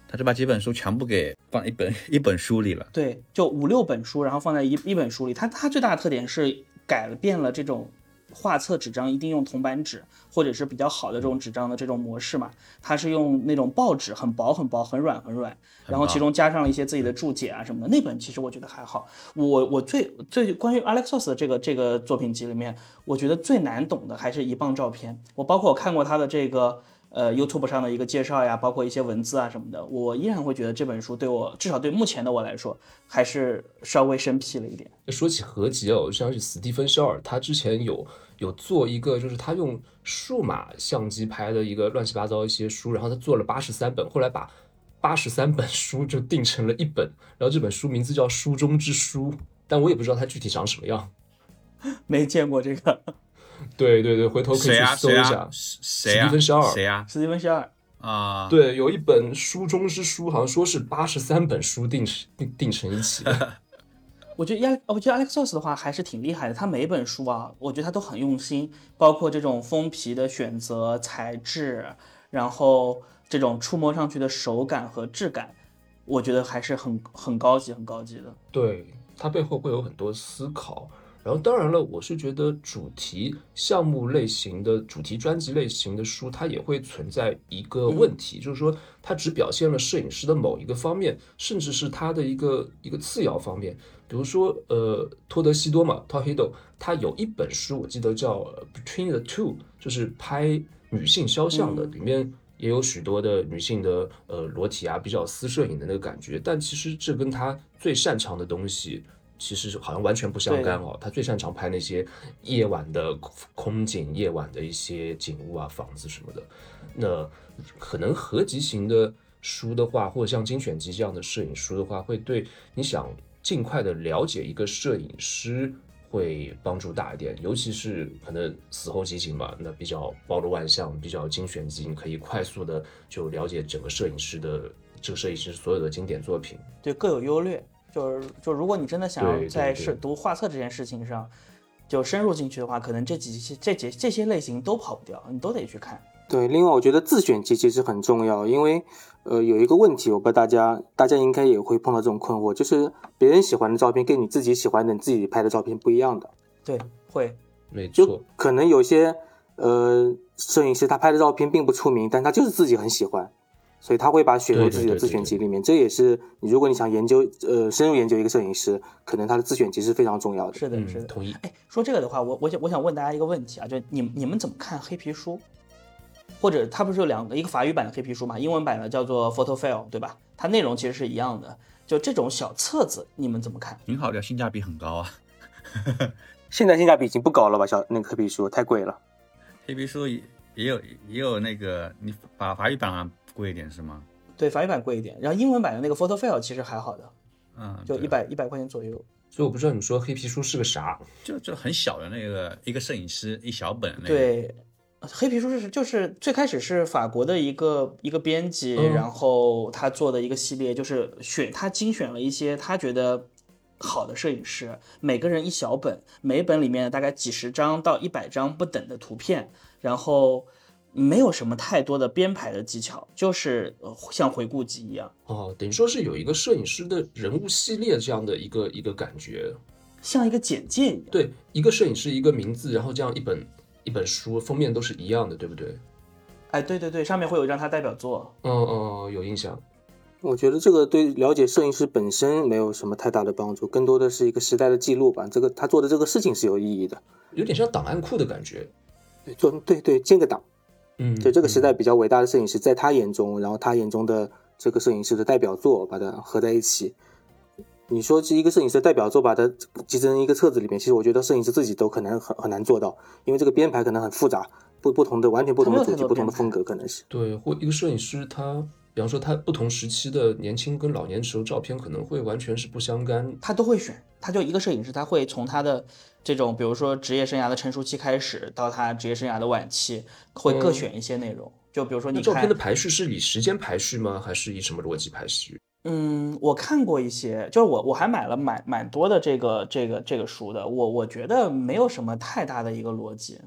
他就把几本书全部给放一本一本书里了。对，就五六本书，然后放在一一本书里。他他最大的特点是改变了这种画册纸张一定用铜版纸，或者是比较好的这种纸张的这种模式嘛。它是用那种报纸，很薄很薄，很软很软，然后其中加上了一些自己的注解啊什么的。那本其实我觉得还好。我我最最关于 Alexos 的这个这个作品集里面，我觉得最难懂的还是一磅照片。我包括我看过他的这个。呃，YouTube 上的一个介绍呀，包括一些文字啊什么的，我依然会觉得这本书对我，至少对目前的我来说，还是稍微生僻了一点。说起合集哦，我就想起史蒂芬肖尔，他之前有有做一个，就是他用数码相机拍的一个乱七八糟一些书，然后他做了八十三本，后来把八十三本书就定成了一本，然后这本书名字叫《书中之书》，但我也不知道它具体长什么样。[laughs] 没见过这个 [laughs] 对对对，回头可以？去搜一下。？谁啊？史蒂芬肖尔谁啊？史蒂芬肖尔，啊，对，有一本书中之书，好像说是八十三本书定成定定成一起的。[laughs] 我觉得亚，我觉得 Alexos 的话还是挺厉害的。他每一本书啊，我觉得他都很用心，包括这种封皮的选择、材质，然后这种触摸上去的手感和质感，我觉得还是很很高级、很高级的。对，它背后会有很多思考。然后当然了，我是觉得主题项目类型的、主题专辑类型的书，它也会存在一个问题，就是说它只表现了摄影师的某一个方面，甚至是他的一个一个次要方面。比如说，呃，托德西多嘛 （Tohido），他有一本书，我记得叫《Between the Two》，就是拍女性肖像的，里面也有许多的女性的呃裸体啊，比较私摄影的那个感觉。但其实这跟他最擅长的东西。其实好像完全不相干哦。他最擅长拍那些夜晚的空景、夜晚的一些景物啊、房子什么的。那可能合集型的书的话，或者像精选集这样的摄影书的话，会对你想尽快的了解一个摄影师会帮助大一点。尤其是可能死后集锦嘛，那比较包罗万象，比较精选集，你可以快速的就了解整个摄影师的这个摄影师所有的经典作品。对，各有优劣。就是就如果你真的想要在对。是读画册这件事情上就深入进去的话，可能这几些这几这些类型都跑不掉，你都得去看。对，另外我觉得自选集其实很重要，因为呃有一个问题，我不知道大家大家应该也会碰到这种困惑，就是别人喜欢的照片跟你自己喜欢的你自己拍的照片不一样的，对，会，没错。就，可能有些呃摄影师他拍的照片并不出名，但他就是自己很喜欢，所以他会把它选入自己的自对对对选集里面。这也是你如果你想研究呃深入研究一个摄影师，可能他的自选集是非常重要的。是的，是嗯，的。同意。哎，说这个的话，我我想我想问大家一个问题啊，就你你们怎么看黑皮书？或者它不是有两个，一个法语版的黑皮书嘛，英文版的叫做 Photo File，对吧？它内容其实是一样的。就这种小册子，你们怎么看？挺好的，性价比很高啊。[laughs] 现在性价比已经不高了吧？小那个黑皮书太贵了。黑皮书也也有也有那个，你把法语版贵一点是吗？对，法语版贵一点，然后英文版的那个 Photo File 其实还好的，嗯，就一百一百块钱左右。所以我不知道你说黑皮书是个啥。就就很小的那个一个摄影师一小本那个，对，黑皮书是就是最开始是法国的一个一个编辑，嗯然后他做的一个系列，就是选他精选了一些他觉得好的摄影师，每个人一小本，每本里面大概几十张到一百张不等的图片，然后没有什么太多的编排的技巧，就是呃像回顾集一样，哦，等于说是有一个摄影师的人物系列这样的一个一个感觉。像一个简介一样。对，一个摄影师一个名字，然后这样一本一本书封面都是一样的，对不对？哎，对对对，上面会有一张他代表作。嗯嗯，有印象。我觉得这个对了解摄影师本身没有什么太大的帮助，更多的是一个时代的记录吧。这个他做的这个事情是有意义的，有点像档案库的感觉。对，做对对建个档。嗯，对这个时代嗯比较伟大的摄影师，在他眼中，然后他眼中的这个摄影师的代表作，把它合在一起。你说是一个摄影师的代表作，把它集成一个册子里面，其实我觉得摄影师自己都可能很很难做到，因为这个编排可能很复杂，不不同的完全不同的主题、不同的风格，可能是。对，或一个摄影师他，比方说他不同时期的年轻跟老年时候照片可能会完全是不相干。他都会选，他就一个摄影师，他会从他的这种，比如说职业生涯的成熟期开始，到他职业生涯的晚期，会各嗯选一些内容。就比如说你照片的，排序是以时间排序吗？还是以什么逻辑排序？嗯，我看过一些，就是我我还买了蛮蛮多的这个这个这个书的，我我觉得没有什么太大的一个逻辑，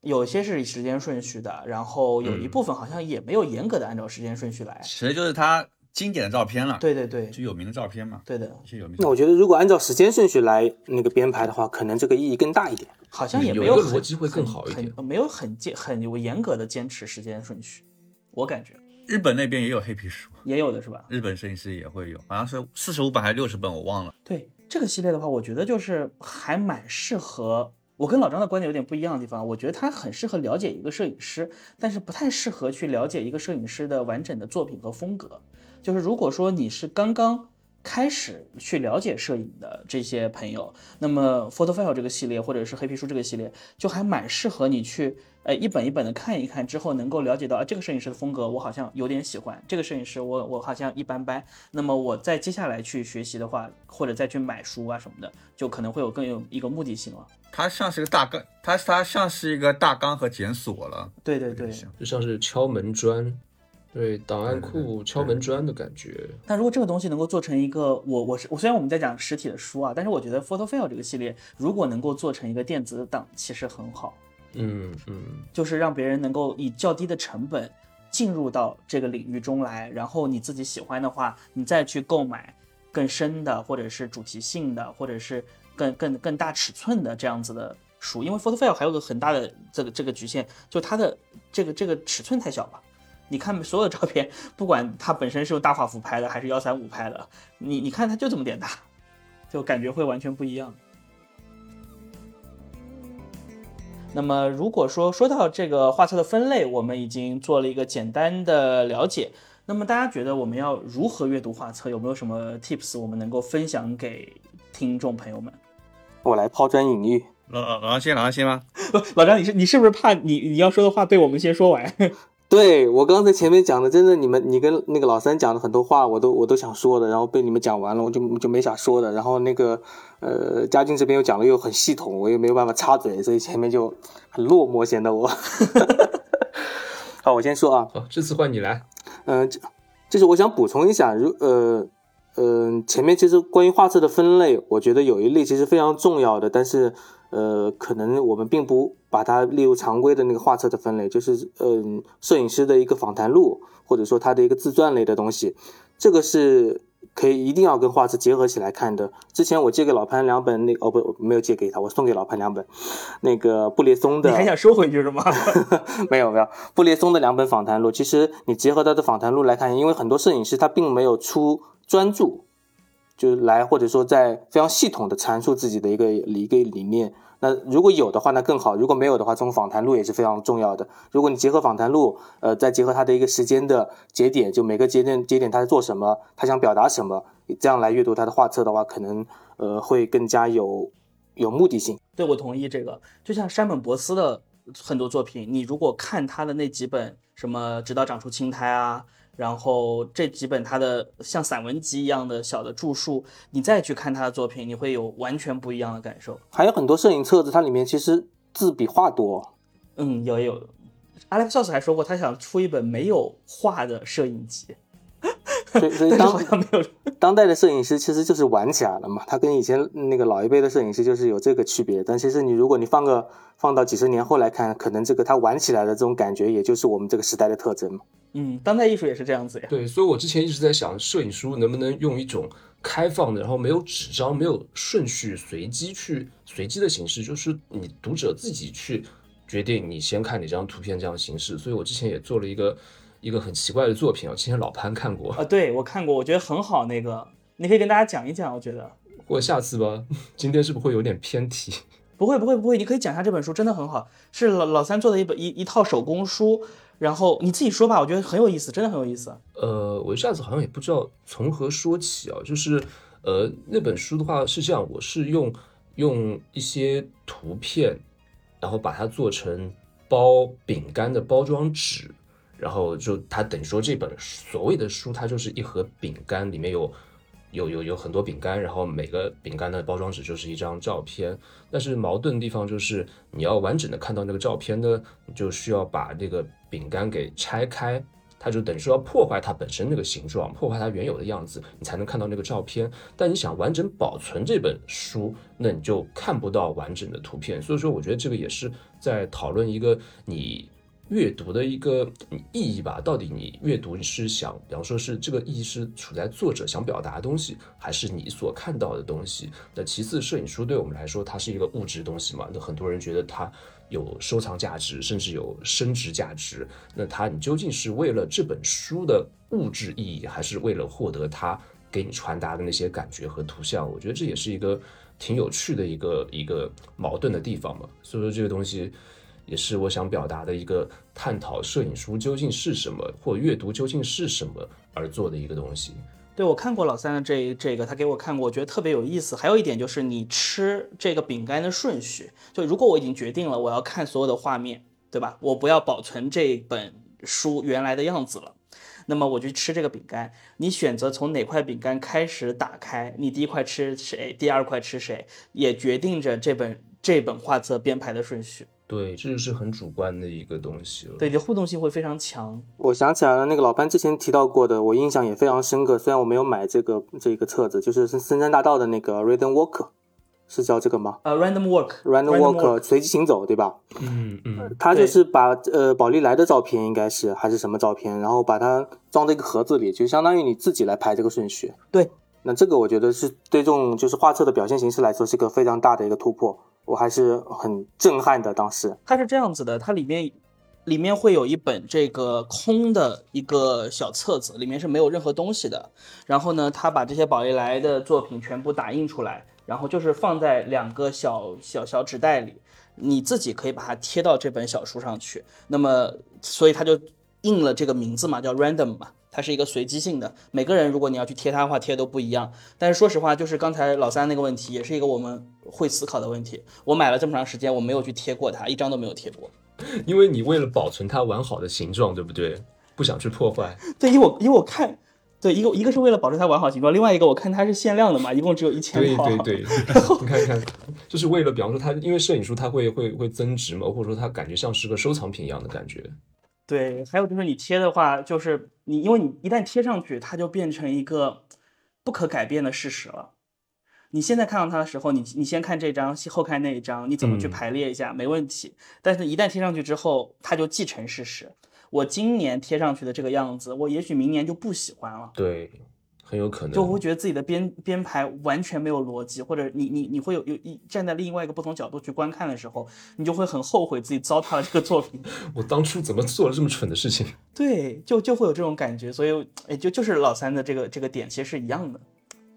有些是以时间顺序的，然后有一嗯部分好像也没有严格的按照时间顺序来。其实就是他经典的照片了，，对对对就有名的照片嘛，对的，一些有名那我觉得如果按照时间顺序来那个编排的话，可能这个意义更大一点。好像也有一个没有逻辑会更好一点很没有很坚很有严格的坚持时间顺序，我感觉日本那边也有黑皮书，也有的是吧？日本摄影师也会有，好像是四十五本还是六十本，我忘了。对这个系列的话，我觉得就是还蛮适合。我跟老张的观点有点不一样的地方，我觉得他很适合了解一个摄影师，但是不太适合去了解一个摄影师的完整的作品和风格。就是如果说你是刚刚开始去了解摄影的这些朋友，那么 Photo File 这个系列或者是黑皮书这个系列，就还蛮适合你去，呃，一本一本的看一看之后，能够了解到啊，这个摄影师的风格我好像有点喜欢，这个摄影师我我好像一般般。那么我再接下来去学习的话，或者再去买书啊什么的，就可能会有更有一个目的性了。它像是个大纲，它它像是一个大纲和检索了。对对对。就像是敲门砖，对档案库敲门砖的感觉。但如果这个东西能够做成一个，我我是我虽然我们在讲实体的书啊，但是我觉得 Photo File 这个系列如果能够做成一个电子档，其实很好。嗯嗯，就是让别人能够以较低的成本进入到这个领域中来，然后你自己喜欢的话，你再去购买更深的，或者是主题性的，或者是更更更大尺寸的这样子的书。因为 Photo File 还有个很大的这个这个局限，就它的这个这个尺寸太小了。你看所有的照片，不管它本身是用大画幅拍的还是幺三五拍的，你你看它就这么点大，就感觉会完全不一样。那么，如果说说到这个画册的分类，我们已经做了一个简单的了解。那么，大家觉得我们要如何阅读画册？有没有什么 tips 我们能够分享给听众朋友们？我来抛砖引玉。老老老张先，老张先吗？老张，你是你是不是怕你你要说的话被我们先说完？对我刚才前面讲的，真的，你们你跟那个老三讲的很多话，我都我都想说的，然后被你们讲完了，我就就没啥说的。然后那个呃，嘉靖这边又讲的又很系统，我也没有办法插嘴，所以前面就很落寞，显得我。[laughs] 好，我先说啊，好，这次换你来。嗯，这就是我想补充一下，如呃呃，前面其实关于画册的分类，我觉得有一类其实非常重要的，但是呃，可能我们并不把它列入常规的那个画册的分类，就是嗯、摄影师的一个访谈录，或者说他的一个自传类的东西，这个是可以一定要跟画册结合起来看的。之前我借给老潘两本，那个哦不，没有借给他，我送给老潘两本，那个布列松的，你还想收回去是吗？[laughs] 没有没有，布列松的两本访谈录，其实你结合他的访谈录来看，因为很多摄影师他并没有出专著，就是来或者说在非常系统的阐述自己的一个一个理念。那如果有的话，那更好；如果没有的话，这种访谈录也是非常重要的。如果你结合访谈录，呃，再结合他的一个时间的节点，就每个节点节点他在做什么，他想表达什么，这样来阅读他的画册的话，可能呃会更加有有目的性。对我同意这个。就像山本博斯的很多作品，你如果看他的那几本什么《直到长出青苔》啊，然后这几本他的像散文集一样的小的著述，你再去看他的作品，你会有完全不一样的感受。还有很多摄影册子，它里面其实字比画多。嗯，有有。Alex s o s 还说过，他想出一本没有画的摄影集。所以，所以当。[laughs] 当代的摄影师其实就是玩起来了嘛，他跟以前那个老一辈的摄影师就是有这个区别。但其实你如果你放个放到几十年后来看，可能这个他玩起来的这种感觉，也就是我们这个时代的特征嘛。嗯，当代艺术也是这样子呀。对，所以我之前一直在想，摄影书能不能用一种开放的，然后没有纸张、没有顺序、随机去随机的形式，就是你读者自己去决定你先看哪张图片这样的形式。所以我之前也做了一个。一个很奇怪的作品啊，之前老潘看过啊，对我看过，我觉得很好。那个你可以跟大家讲一讲，我觉得。[laughs] 或下次吧，今天是不是会有点偏题？[laughs] 不会不会不会，你可以讲一下这本书，真的很好，是老老三做的一本一一套手工书。然后你自己说吧，我觉得很有意思，真的很有意思。呃，我一下子好像也不知道从何说起啊，就是呃那本书的话是这样，我是用用一些图片，然后把它做成包饼干的包装纸。然后就它等于说这本所谓的书，它就是一盒饼干，里面有有有有很多饼干，然后每个饼干的包装纸就是一张照片。但是矛盾的地方就是，你要完整的看到那个照片呢，就需要把那个饼干给拆开，它就等于说要破坏它本身那个形状，破坏它原有的样子，你才能看到那个照片。但你想完整保存这本书，那你就看不到完整的图片。所以说，我觉得这个也是在讨论一个你。阅读的一个意义吧，到底你阅读是想，比方说是这个意义是处在作者想表达的东西，还是你所看到的东西？那其次，摄影书对我们来说，它是一个物质东西嘛？那很多人觉得它有收藏价值，甚至有升值价值。那它你究竟是为了这本书的物质意义，还是为了获得它给你传达的那些感觉和图像？我觉得这也是一个挺有趣的一个一个矛盾的地方嘛。所以说这个东西。也是我想表达的一个探讨，摄影书究竟是什么，或阅读究竟是什么而做的一个东西。对我看过老三的这这个，他给我看过，我觉得特别有意思。还有一点就是你吃这个饼干的顺序，就如果我已经决定了我要看所有的画面，对吧？我不要保存这本书原来的样子了，那么我就吃这个饼干。你选择从哪块饼干开始打开，你第一块吃谁，第二块吃谁，也决定着这本这本画册编排的顺序。对，这就是很主观的一个东西了。对，你的互动性会非常强。我想起来了，那个老潘之前提到过的，我印象也非常深刻。虽然我没有买这个这个册子，就是深深山大道的那个 Random Walk，是叫这个吗？呃，Random Walk，Random Walk，随机行走，对吧？嗯嗯。他就是把呃宝丽来的照片，应该是还是什么照片，然后把它装在一个盒子里，就相当于你自己来排这个顺序。对。那这个我觉得是对这种就是画册的表现形式来说，是个非常大的一个突破。我还是很震撼的。当时它是这样子的，它里面里面会有一本这个空的一个小册子，里面是没有任何东西的。然后呢，他把这些宝丽来的作品全部打印出来，然后就是放在两个小小小纸袋里，你自己可以把它贴到这本小书上去。那么，所以他就印了这个名字嘛，叫 Random 嘛。它是一个随机性的，每个人如果你要去贴它的话，贴都不一样。但是说实话，就是刚才老三那个问题，也是一个我们会思考的问题。我买了这么长时间，我没有去贴过它，一张都没有贴过。因为你为了保存它完好的形状，对不对？不想去破坏。对，因为我因为我看，对一个一个是为了保持它完好形状，另外一个我看它是限量的嘛，一共只有一千套。对对对，[laughs] [laughs] 你看一看，就是为了，比方说它，因为摄影书它会会会增值嘛，或者说它感觉像是个收藏品一样的感觉。对，还有就是你贴的话，就是你，因为你一旦贴上去，它就变成一个不可改变的事实了。你现在看到它的时候，你你先看这张，后看那一张，你怎么去排列一下没问题。但是，一旦贴上去之后，它就既成事实。我今年贴上去的这个样子，我也许明年就不喜欢了。对。很有可能，就会觉得自己的编编排完全没有逻辑，或者你你你会有有一站在另外一个不同角度去观看的时候，你就会很后悔自己糟蹋了这个作品。[laughs] 我当初怎么做了这么蠢的事情？[laughs] 对，就就会有这种感觉，所以哎，就就是老三的这个这个点其实是一样的，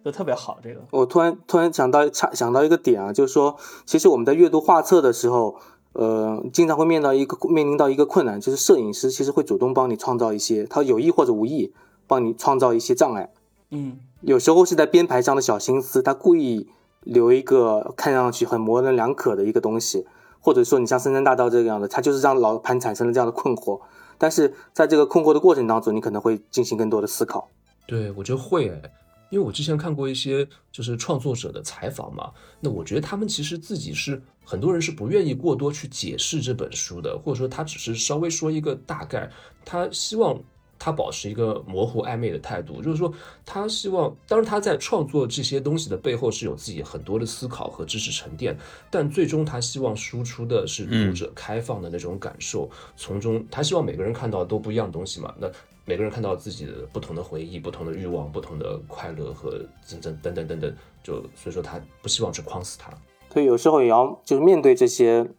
就特别好。这个我突然突然想到想想到一个点啊，就是说，其实我们在阅读画册的时候，呃，经常会面到一个面临到一个困难，就是摄影师其实会主动帮你创造一些，他有意或者无意帮你创造一些障碍。嗯。有时候是在编排上的小心思，他故意留一个看上去很模棱两可的一个东西，或者说你像《森森大道》这个样的，他就是让老潘产生了这样的困惑。但是在这个困惑的过程当中，你可能会进行更多的思考。对，我觉得会诶，因为我之前看过一些就是创作者的采访嘛，那我觉得他们其实自己是很多人是不愿意过多去解释这本书的，或者说他只是稍微说一个大概，他希望。他保持一个模糊暧昧的态度，就是说，他希望，当然他在创作这些东西的背后是有自己很多的思考和知识沉淀，但最终他希望输出的是读者开放的那种感受，从中他希望每个人看到都不一样的东西嘛，那每个人看到自己的不同的回忆、不同的欲望、不同的快乐和等等等等等等，就所以说他不希望去框死他。所以有时候也要就是面对这些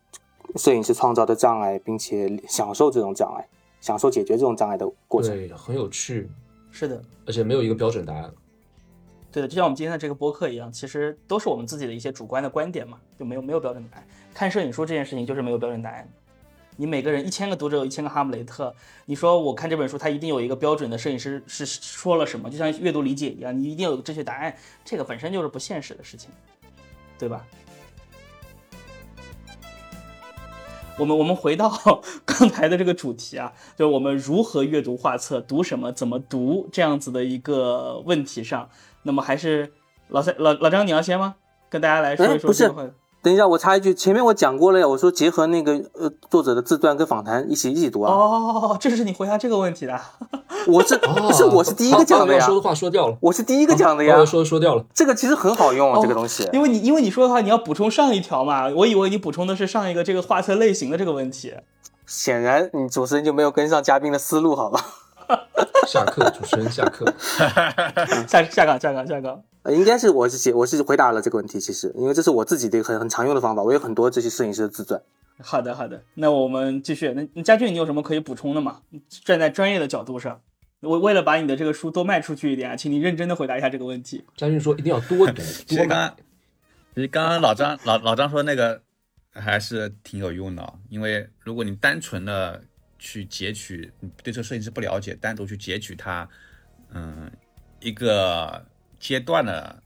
摄影师创造的障碍，并且享受这种障碍。享受解决这种障碍的过程，对，很有趣，是的，而且没有一个标准答案。对的，就像我们今天的这个播客一样，其实都是我们自己的一些主观的观点嘛，就没有没有标准答案。看摄影书这件事情就是没有标准答案。你每个人一千个读者有一千个哈姆雷特，你说我看这本书，它一定有一个标准的摄影师是说了什么，就像阅读理解一样，你一定有个正确答案，这个本身就是不现实的事情，对吧？我们我们回到 [laughs] 刚才的这个主题啊，就是我们如何阅读画册，读什么，怎么读这样子的一个问题上。那么还是老三老老张，你要先吗？跟大家来说一说这个。等一下，我插一句，前面我讲过了呀，我说结合那个呃作者的自传跟访谈一起一起读啊。哦，这是你回答这个问题的。[laughs] 我是不是我是第一个讲的呀？说的话说掉了。我是第一个讲的呀。说说掉了。这个其实很好用，这个东西。因为你因为你说的话，你要补充上一条嘛。我以为你补充的是上一个这个画册类型的这个问题。显然，你主持人就没有跟上嘉宾的思路，好吧？[laughs] 下课，主持人下课。[laughs] 下下岗下岗下岗。应该是我是写我是回答了这个问题，其实因为这是我自己的一个很很常用的方法，我有很多这些摄影师的自传。好的好的，那我们继续。那佳俊，你有什么可以补充的吗？站在专业的角度上，我为了把你的这个书多卖出去一点啊，请你认真的回答一下这个问题。佳俊说一定要多读。[laughs] 其实刚其实刚刚老张老老张说那个还是挺有用的，因为如果你单纯的去截取，你对这个摄影师不了解，单独去截取他，嗯，一个。阶段的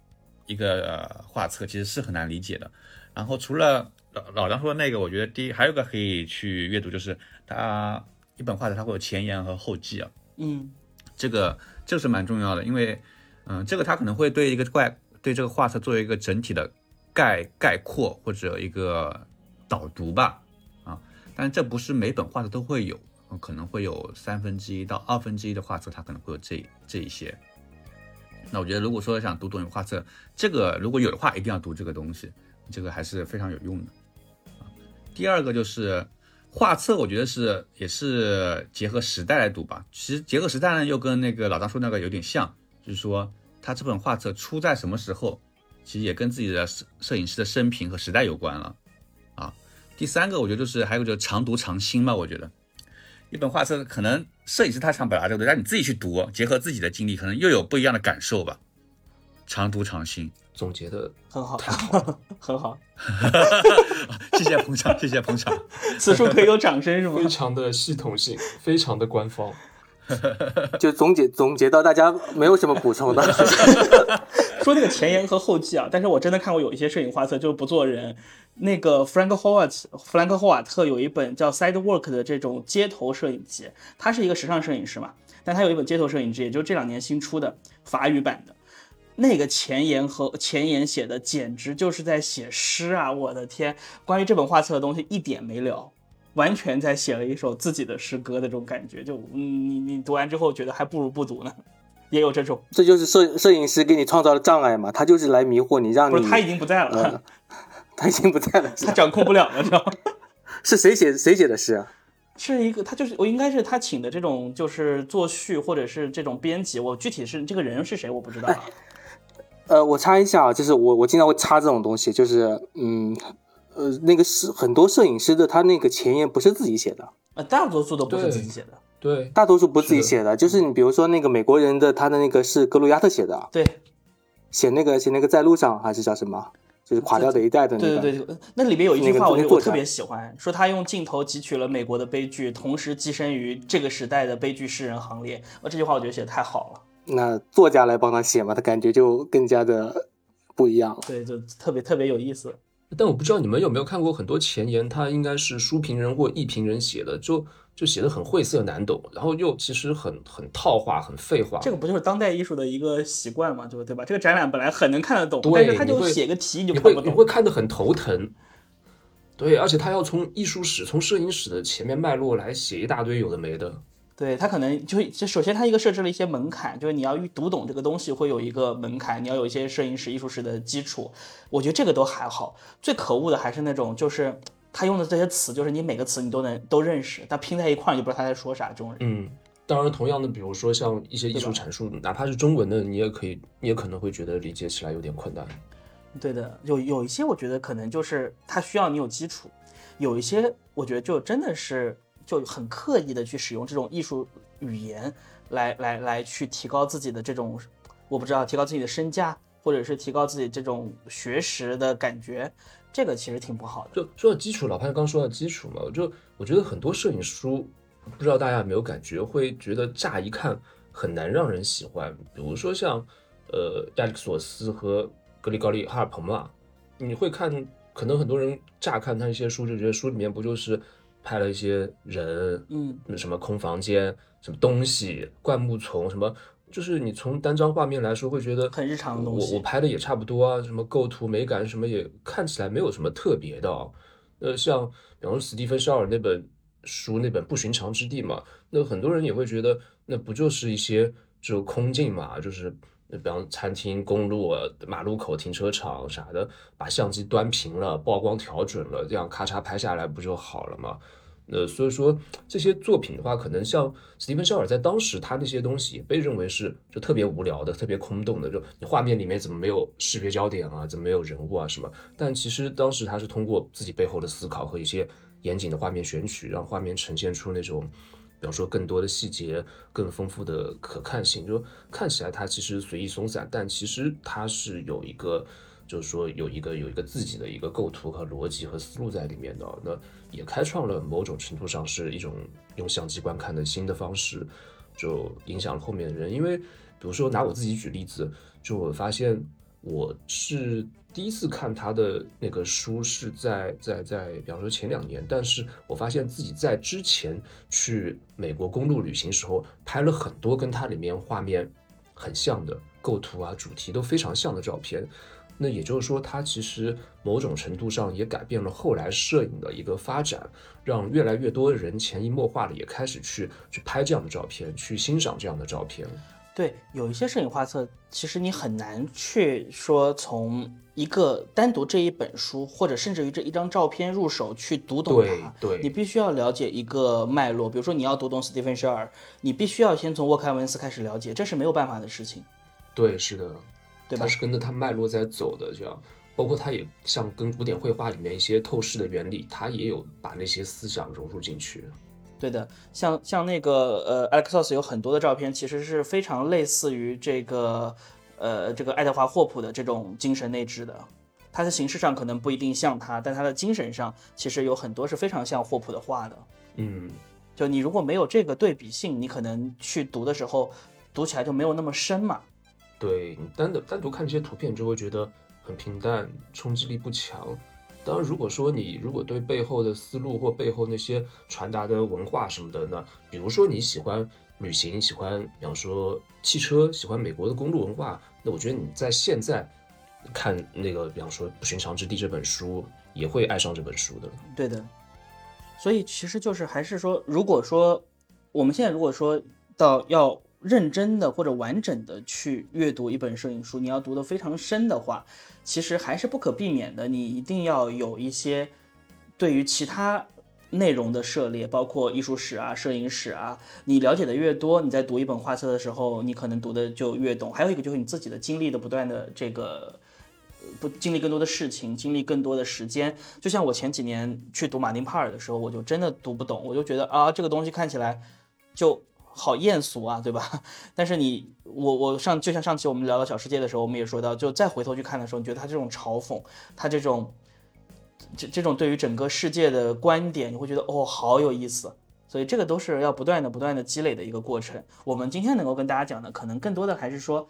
一个画册其实是很难理解的。然后除了老老张说的那个，我觉得第一还有个可以去阅读，就是它一本画册它会有前言和后记啊。嗯，这个这个是蛮重要的，因为嗯，这个它可能会对一个怪对这个画册做一个整体的概概括或者一个导读吧。啊，但这不是每本画册都会有，可能会有三分之一到二分之一的画册它可能会有这这一些。那我觉得，如果说想读懂画册，这个如果有的话，一定要读这个东西，这个还是非常有用的啊。第二个就是画册，我觉得是也是结合时代来读吧。其实结合时代呢，又跟那个老张说那个有点像，就是说他这本画册出在什么时候，其实也跟自己的摄摄影师的生平和时代有关了啊。第三个，我觉得就是还有就是常读常新嘛，我觉得。一本画册，可能摄影师他想表达这个，让你自己去读，结合自己的经历，可能又有不一样的感受吧。常读常新，总结的很好，很好。[laughs] [laughs] 谢谢捧场，谢谢捧场。此处可以有掌声是吗？非常的系统性，非常的官方。[laughs] 就总结总结到大家没有什么补充的。[laughs] 说那个前言和后记啊，但是我真的看过有一些摄影画册就是不做人。那个 Frank Howat 弗兰克霍瓦特有一本叫 Sidework 的这种街头摄影集，他是一个时尚摄影师嘛，但他有一本街头摄影集，也就这两年新出的法语版的。那个前言和 [laughs] 前言写的简直就是在写诗啊！我的天，关于这本画册的东西一点没聊，完全在写了一首自己的诗歌的这种感觉。就嗯，你你读完之后觉得还不如不读呢，也有这种。这就是摄摄影师给你创造的障碍嘛？他就是来迷惑你，让你不是 [laughs] 他已经不在了。他已经不在了，他掌控不了了，知道吗？[laughs] 是谁写谁写的诗啊？是一个，他就是我应该是他请的这种，就是作序或者是这种编辑。我具体是这个人是谁，我不知道。呃，我插一下啊，就是我我经常会插这种东西，就是嗯呃，那个是很多摄影师的，他那个前言不是自己写的呃，大多数都不是自己写的，对，大多数不是自己写的，就是你比如说那个美国人的，他的那个是格鲁亚特写的，对，写那个写那个在路上还是叫什么？就是垮掉的一代的那个，对对对，那里面有一句话，我我特别喜欢，说他用镜头汲取了美国的悲剧，同时跻身于这个时代的悲剧诗人行列。呃，这句话我觉得写的太好了。那作家来帮他写嘛，他感觉就更加的不一样了。对，就特别特别有意思。但我不知道你们有没有看过很多前言，它应该是书评人或艺评人写的，就就写的很晦涩难懂，然后又其实很很套话、很废话。这个不就是当代艺术的一个习惯嘛，就对吧？这个展览本来很能看得懂，但是他就写个题你就看不懂。会你会看得很头疼。对，而且他要从艺术史、从摄影史的前面脉络来写一大堆有的没的。对他可能就会，就首先他一个设置了一些门槛，就是你要读懂这个东西会有一个门槛，你要有一些摄影史、艺术史的基础。我觉得这个都还好，最可恶的还是那种就是他用的这些词，就是你每个词你都能都认识，但拼在一块儿你就不知道他在说啥。这种人，嗯，当然，同样的，比如说像一些艺术阐述，哪怕是中文的，你也可以，你也可能会觉得理解起来有点困难。对的，有有一些我觉得可能就是他需要你有基础，有一些我觉得就真的是就很刻意的去使用这种艺术语言来来来去提高自己的这种，我不知道提高自己的身价，或者是提高自己这种学识的感觉，这个其实挺不好的。就说到基础，老潘刚说到基础嘛，就我觉得很多摄影书，不知道大家有没有感觉，会觉得乍一看很难让人喜欢。比如说像呃亚历克索斯和格里高利哈尔彭嘛，你会看，可能很多人乍看他一些书就觉得书里面不就是拍了一些人，嗯，什么空房间，什么东西，灌木丛，什么。就是你从单张画面来说，会觉得很日常的东西我我拍的也差不多啊，什么构图美感什么也看起来没有什么特别的、哦。呃，像比方说史蒂芬肖尔那本书，那本《不寻常之地》嘛，那很多人也会觉得，那不就是一些就空镜嘛，就是呃比方餐厅、公路、马路口、停车场啥的，把相机端平了，曝光调准了，这样咔嚓拍下来不就好了吗？呃，所以说这些作品的话，可能像史蒂芬肖尔在当时他那些东西被认为是就特别无聊的、特别空洞的，就你画面里面怎么没有识别焦点啊，怎么没有人物啊什么？但其实当时他是通过自己背后的思考和一些严谨的画面选取，让画面呈现出那种，比方说更多的细节、更丰富的可看性。就看起来它其实随意松散，但其实它是有一个。就是说有一个有一个自己的一个构图和逻辑和思路在里面的，那也开创了某种程度上是一种用相机观看的新的方式，就影响了后面的人。因为比如说拿我自己举例子，就我发现我是第一次看他的那个书是在在在，比方说前两年，但是我发现自己在之前去美国公路旅行时候拍了很多跟它里面画面很像的构图啊、主题都非常像的照片。那也就是说，它其实某种程度上也改变了后来摄影的一个发展，让越来越多的人潜移默化的也开始去去拍这样的照片，去欣赏这样的照片。对，有一些摄影画册，其实你很难去说从一个单独这一本书，或者甚至于这一张照片入手去读懂它。对你必须要了解一个脉络。比如说你要读懂斯蒂芬·肖尔，你必须要先从沃克·埃文斯开始了解，这是没有办法的事情，对，是的，对吧它？是跟着它脉络在走的，这样。包括它也像跟古典绘画里面一些透视的原理，它也有把那些思想融入进去。对的，像像那个呃，Alexos 有很多的照片，其实是非常类似于这个呃这个爱德华霍普的这种精神内置的。它的形式上可能不一定像他，但他的精神上其实有很多是非常像霍普的画的。嗯，就你如果没有这个对比性，你可能去读的时候读起来就没有那么深嘛。对，你单的单独看这些图片，就会觉得很平淡，冲击力不强。当然，如果说你如果对背后的思路或背后那些传达的文化什么的，那比如说你喜欢旅行，喜欢比方说汽车，喜欢美国的公路文化，那我觉得你在现在看那个比方说《不寻常之地》这本书，也会爱上这本书的。对的，所以其实就是还是说，如果说我们现在如果说到要认真的或者完整的去阅读一本摄影书，你要读得非常深的话，其实还是不可避免的，你一定要有一些对于其他内容的涉猎，包括艺术史啊、摄影史啊，你了解的越多，你在读一本画册的时候，你可能读的就越懂。还有一个就是你自己的经历的不断的这个。不经历更多的事情，经历更多的时间。就像我前几年去读马丁帕尔的时候，我就真的读不懂，我就觉得啊，这个东西看起来就好艳俗啊，对吧？[laughs] 但是你我我上就像上期我们聊到小世界的时候，我们也说到，就再回头去看的时候，你觉得他这种嘲讽，他这种这这种对于整个世界的观点，你会觉得哦，好有意思。所以这个都是要不断的、不断的积累的一个过程。我们今天能够跟大家讲的，可能更多的还是说，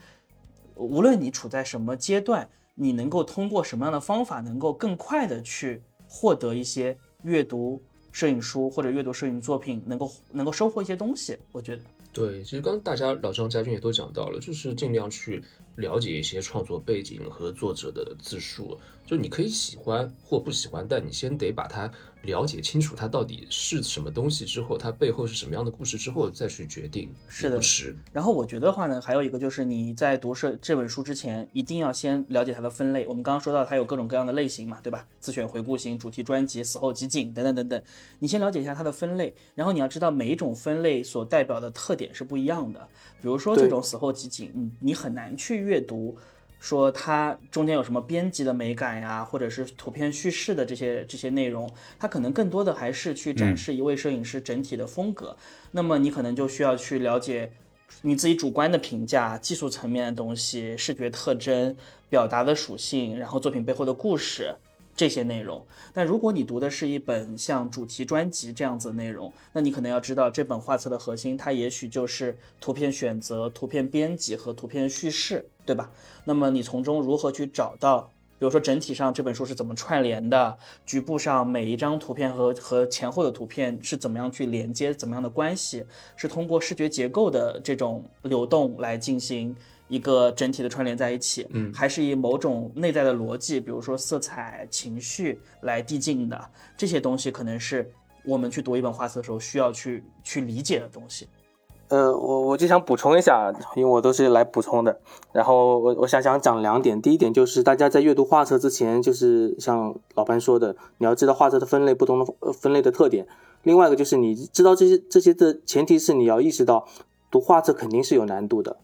无论你处在什么阶段，你能够通过什么样的方法，能够更快的去获得一些阅读摄影书或者阅读摄影作品，能够能够收获一些东西。我觉得，对，其实刚刚大家老张、嘉俊也都讲到了，就是尽量去了解一些创作背景和作者的自述。就你可以喜欢或不喜欢，但你先得把它了解清楚，它到底是什么东西之后，它背后是什么样的故事之后，再去决定是的。然后我觉得的话呢，还有一个就是你在读这这本书之前，一定要先了解它的分类。我们刚刚说到它有各种各样的类型嘛，对吧？自选回顾型、主题专辑、死后集锦等等等等。你先了解一下它的分类，然后你要知道每一种分类所代表的特点是不一样的。比如说这种死后集锦，你你很难去阅读。说它中间有什么编辑的美感呀，或者是图片叙事的这些这些内容，它可能更多的还是去展示一位摄影师整体的风格。那么你可能就需要去了解你自己主观的评价、技术层面的东西、视觉特征、表达的属性，然后作品背后的故事。这些内容，但如果你读的是一本像主题专辑这样子的内容，那你可能要知道这本画册的核心，它也许就是图片选择、图片编辑和图片叙事，对吧？那么你从中如何去找到，比如说整体上这本书是怎么串联的，局部上每一张图片和和前后的图片是怎么样去连接，怎么样的关系，是通过视觉结构的这种流动来进行。一个整体的串联在一起，嗯，还是以某种内在的逻辑，比如说色彩、情绪来递进的这些东西，可能是我们去读一本画册的时候需要去去理解的东西。呃，我我就想补充一下，因为我都是来补充的。然后我我想想讲两点，第一点就是大家在阅读画册之前，就是像老潘说的，你要知道画册的分类不同的分类的特点。另外一个就是你知道这些这些的前提是你要意识到读画册肯定是有难度的。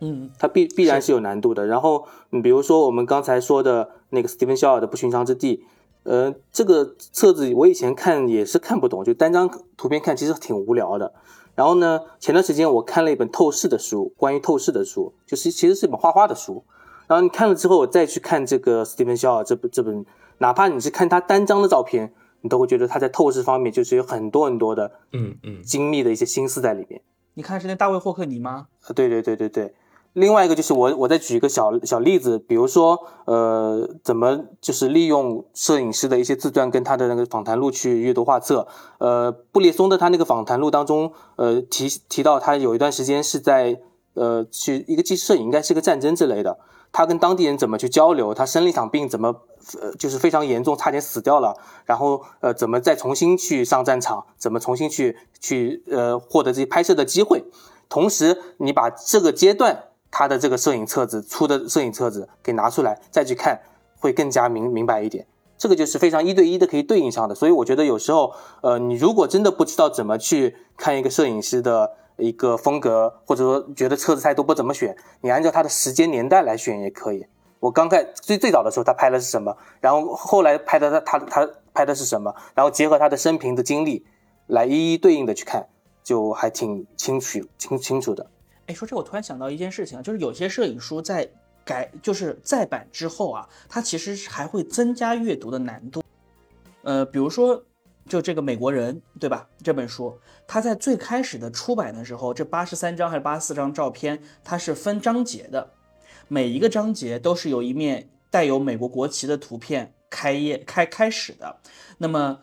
嗯，它必必然是有难度的。然后，你比如说我们刚才说的那个斯蒂芬肖尔的《不寻常之地》，呃，这个册子我以前看也是看不懂，就单张图片看其实挺无聊的。然后呢，前段时间我看了一本透视的书，关于透视的书，就是其实是一本画画的书。然后你看了之后，我再去看这个斯蒂芬肖尔这本这本，哪怕你是看他单张的照片，你都会觉得他在透视方面就是有很多很多的嗯嗯精密的一些心思在里面。你看是那大卫霍克尼吗？啊，对对对对对。另外一个就是我，我再举一个小小例子，比如说，呃，怎么就是利用摄影师的一些自传跟他的那个访谈录去阅读画册。呃，布列松的他那个访谈录当中，呃，提提到他有一段时间是在呃去一个纪实摄影，应该是个战争之类的，他跟当地人怎么去交流，他生了一场病，怎么呃就是非常严重，差点死掉了，然后呃怎么再重新去上战场，怎么重新去去呃获得这些拍摄的机会，同时你把这个阶段。他的这个摄影册子出的摄影册子给拿出来再去看，会更加明明白一点。这个就是非常一对一的可以对应上的。所以我觉得有时候，呃，你如果真的不知道怎么去看一个摄影师的一个风格，或者说觉得册子太多不怎么选，你按照他的时间年代来选也可以。我刚开最最早的时候他拍的是什么，然后后来拍的他他他拍的是什么，然后结合他的生平的经历来一一对应的去看，就还挺清楚清清楚的。哎，说这我突然想到一件事情啊，就是有些摄影书在改，就是再版之后啊，它其实还会增加阅读的难度。呃，比如说，就这个美国人，对吧？这本书，它在最开始的出版的时候，这八十三张还是八十四张照片，它是分章节的，每一个章节都是有一面带有美国国旗的图片开页开开始的。那么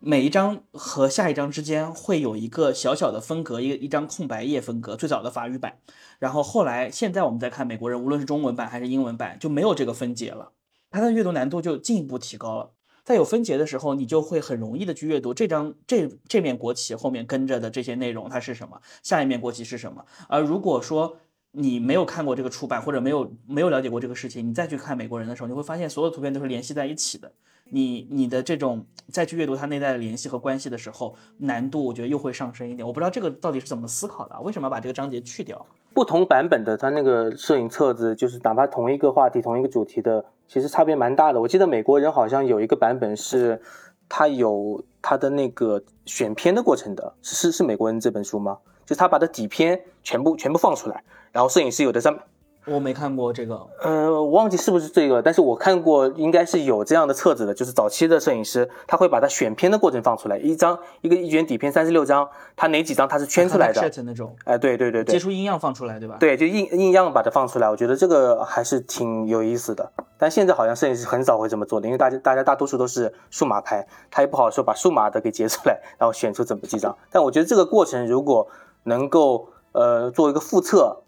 每一张和下一张之间会有一个小小的分隔，一一张空白页分隔。最早的法语版，然后后来现在我们再看美国人，无论是中文版还是英文版，就没有这个分节了，它的阅读难度就进一步提高了。在有分节的时候，你就会很容易的去阅读这张这这面国旗后面跟着的这些内容它是什么，下一面国旗是什么。而如果说你没有看过这个出版，或者没有没有了解过这个事情，你再去看美国人的时候，你会发现所有图片都是联系在一起的。你你的这种再去阅读它内在的联系和关系的时候，难度我觉得又会上升一点。我不知道这个到底是怎么思考的，为什么要把这个章节去掉？不同版本的它那个摄影册子，就是哪怕同一个话题、同一个主题的，其实差别蛮大的。我记得美国人好像有一个版本是，它有它的那个选片的过程的，是是美国人这本书吗？就是他把它底片全部全部放出来，然后摄影师有的在。我没看过这个，呃，我忘记是不是这个，但是我看过，应该是有这样的册子的，就是早期的摄影师，他会把它选片的过程放出来，一张一个一卷底片三十六张，他哪几张他是圈出来 [laughs] 的，那种，哎，对对对对，接触印样放出来，对吧？对，就印印样把它放出来，我觉得这个还是挺有意思的。但现在好像摄影师很少会这么做的，因为大家大家大多数都是数码拍，他也不好说把数码的给截出来，然后选出怎么几张。但我觉得这个过程如果能够呃做一个复测。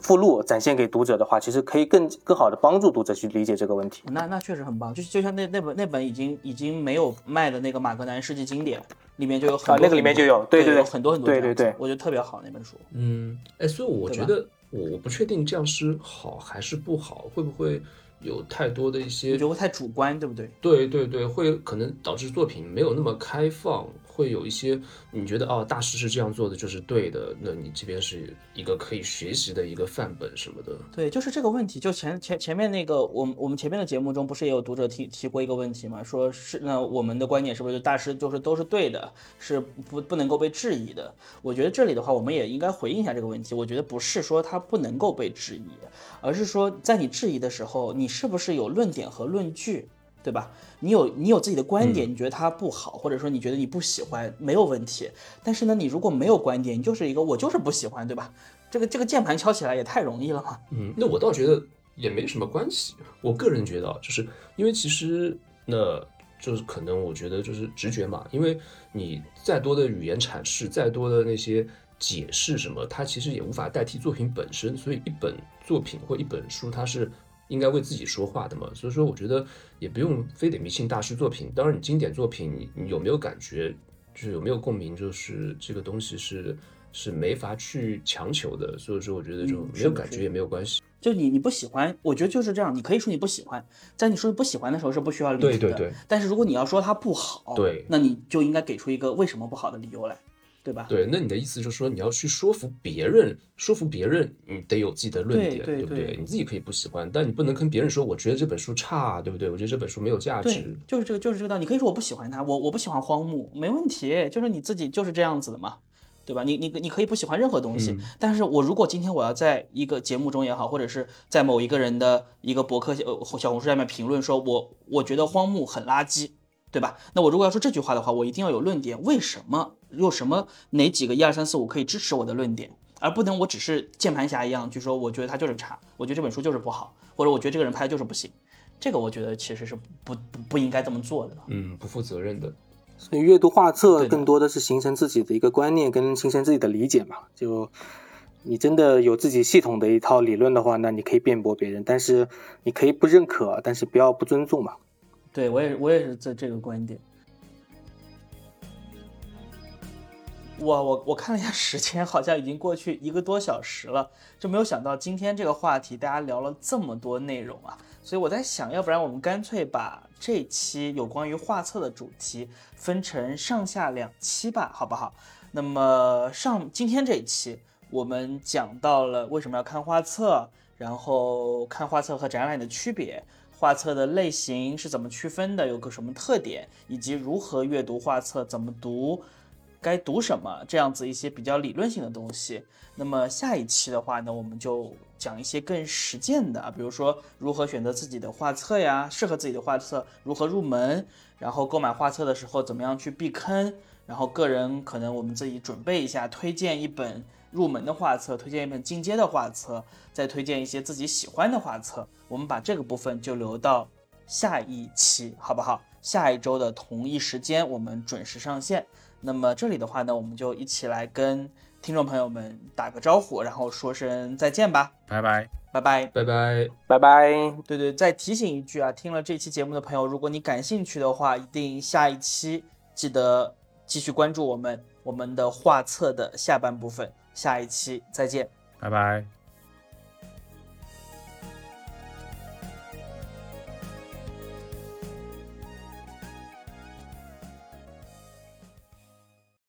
附录展现给读者的话，其实可以更更好的帮助读者去理解这个问题。那那确实很棒，就就像那那本那本已经已经没有卖的那个马格南世纪经典，里面就有很多啊，那个里面就有，对对对，很多很多，对对对，我觉得特别好那本书。嗯，哎，所以我觉得我我不确定这样是好还是不好，会不会有太多的一些，你觉得太主观，对不对？对对对，会可能导致作品没有那么开放。会有一些你觉得哦，大师是这样做的就是对的，那你这边是一个可以学习的一个范本什么的。对，就是这个问题。就前前前面那个，我们我们前面的节目中不是也有读者提提过一个问题吗？说是那我们的观点是不是就大师就是都是对的，是不不能够被质疑的？我觉得这里的话，我们也应该回应一下这个问题。我觉得不是说他不能够被质疑，而是说在你质疑的时候，你是不是有论点和论据？对吧？你有你有自己的观点，你觉得它不好，或者说你觉得你不喜欢，没有问题。但是呢，你如果没有观点，你就是一个我就是不喜欢，对吧？这个这个键盘敲起来也太容易了嘛。嗯，那我倒觉得也没什么关系。我个人觉得，就是因为其实那就是可能我觉得就是直觉嘛。因为你再多的语言阐释，再多的那些解释什么，它其实也无法代替作品本身。所以一本作品或一本书，它是。应该为自己说话的嘛，所以说我觉得也不用非得迷信大师作品。当然，你经典作品，你你有没有感觉，就是有没有共鸣，就是这个东西是是没法去强求的。所以说，我觉得就没有感觉也没有关系。就你你不喜欢，我觉得就是这样。你可以说你不喜欢，在你说不喜欢的时候是不需要理由的。对对对。但是如果你要说它不好，对，那你就应该给出一个为什么不好的理由来。对吧？对，那你的意思就是说，你要去说服别人，说服别人，你得有自己的论点，对不对？你自己可以不喜欢，但你不能跟别人说，我觉得这本书差，对不对？我觉得这本书没有价值。就是这个，就是这个道理。你可以说我不喜欢它，我我不喜欢荒木，没问题，就是你自己就是这样子的嘛，对吧？你你你可以不喜欢任何东西，但是我如果今天我要在一个节目中也好，或者是在某一个人的一个博客呃小红书下面评论说，我我觉得荒木很垃圾。对吧？那我如果要说这句话的话，我一定要有论点，为什么？有什么哪几个一二三四五可以支持我的论点，而不能我只是键盘侠一样，就说我觉得他就是差，我觉得这本书就是不好，或者我觉得这个人拍的就是不行。这个我觉得其实是不不不应该这么做的。嗯，不负责任的。所以阅读画册更多的是形成自己的一个观念，跟形成自己的理解嘛。就你真的有自己系统的一套理论的话，那你可以辩驳别人，但是你可以不认可，但是不要不尊重嘛。对我也我也是这这个观点。我我我看了一下时间，好像已经过去一个多小时了，就没有想到今天这个话题大家聊了这么多内容啊！所以我在想，要不然我们干脆把这期有关于画册的主题分成上下两期吧，好不好？那么上今天这一期，我们讲到了为什么要看画册，然后看画册和展览的区别。画册的类型是怎么区分的？有个什么特点？以及如何阅读画册？怎么读？该读什么？这样子一些比较理论性的东西。那么下一期的话呢，我们就讲一些更实践的啊，比如说如何选择自己的画册呀，适合自己的画册，如何入门，然后购买画册的时候怎么样去避坑，然后个人可能我们自己准备一下，推荐一本。入门的画册，推荐一本进阶的画册，再推荐一些自己喜欢的画册。我们把这个部分就留到下一期，好不好？下一周的同一时间，我们准时上线。那么这里的话呢，我们就一起来跟听众朋友们打个招呼，然后说声再见吧。拜拜，拜拜，拜拜，拜拜。对对，再提醒一句啊，听了这期节目的朋友，如果你感兴趣的话，一定下一期记得继续关注我们我们的画册的下半部分。下一期再见，拜拜。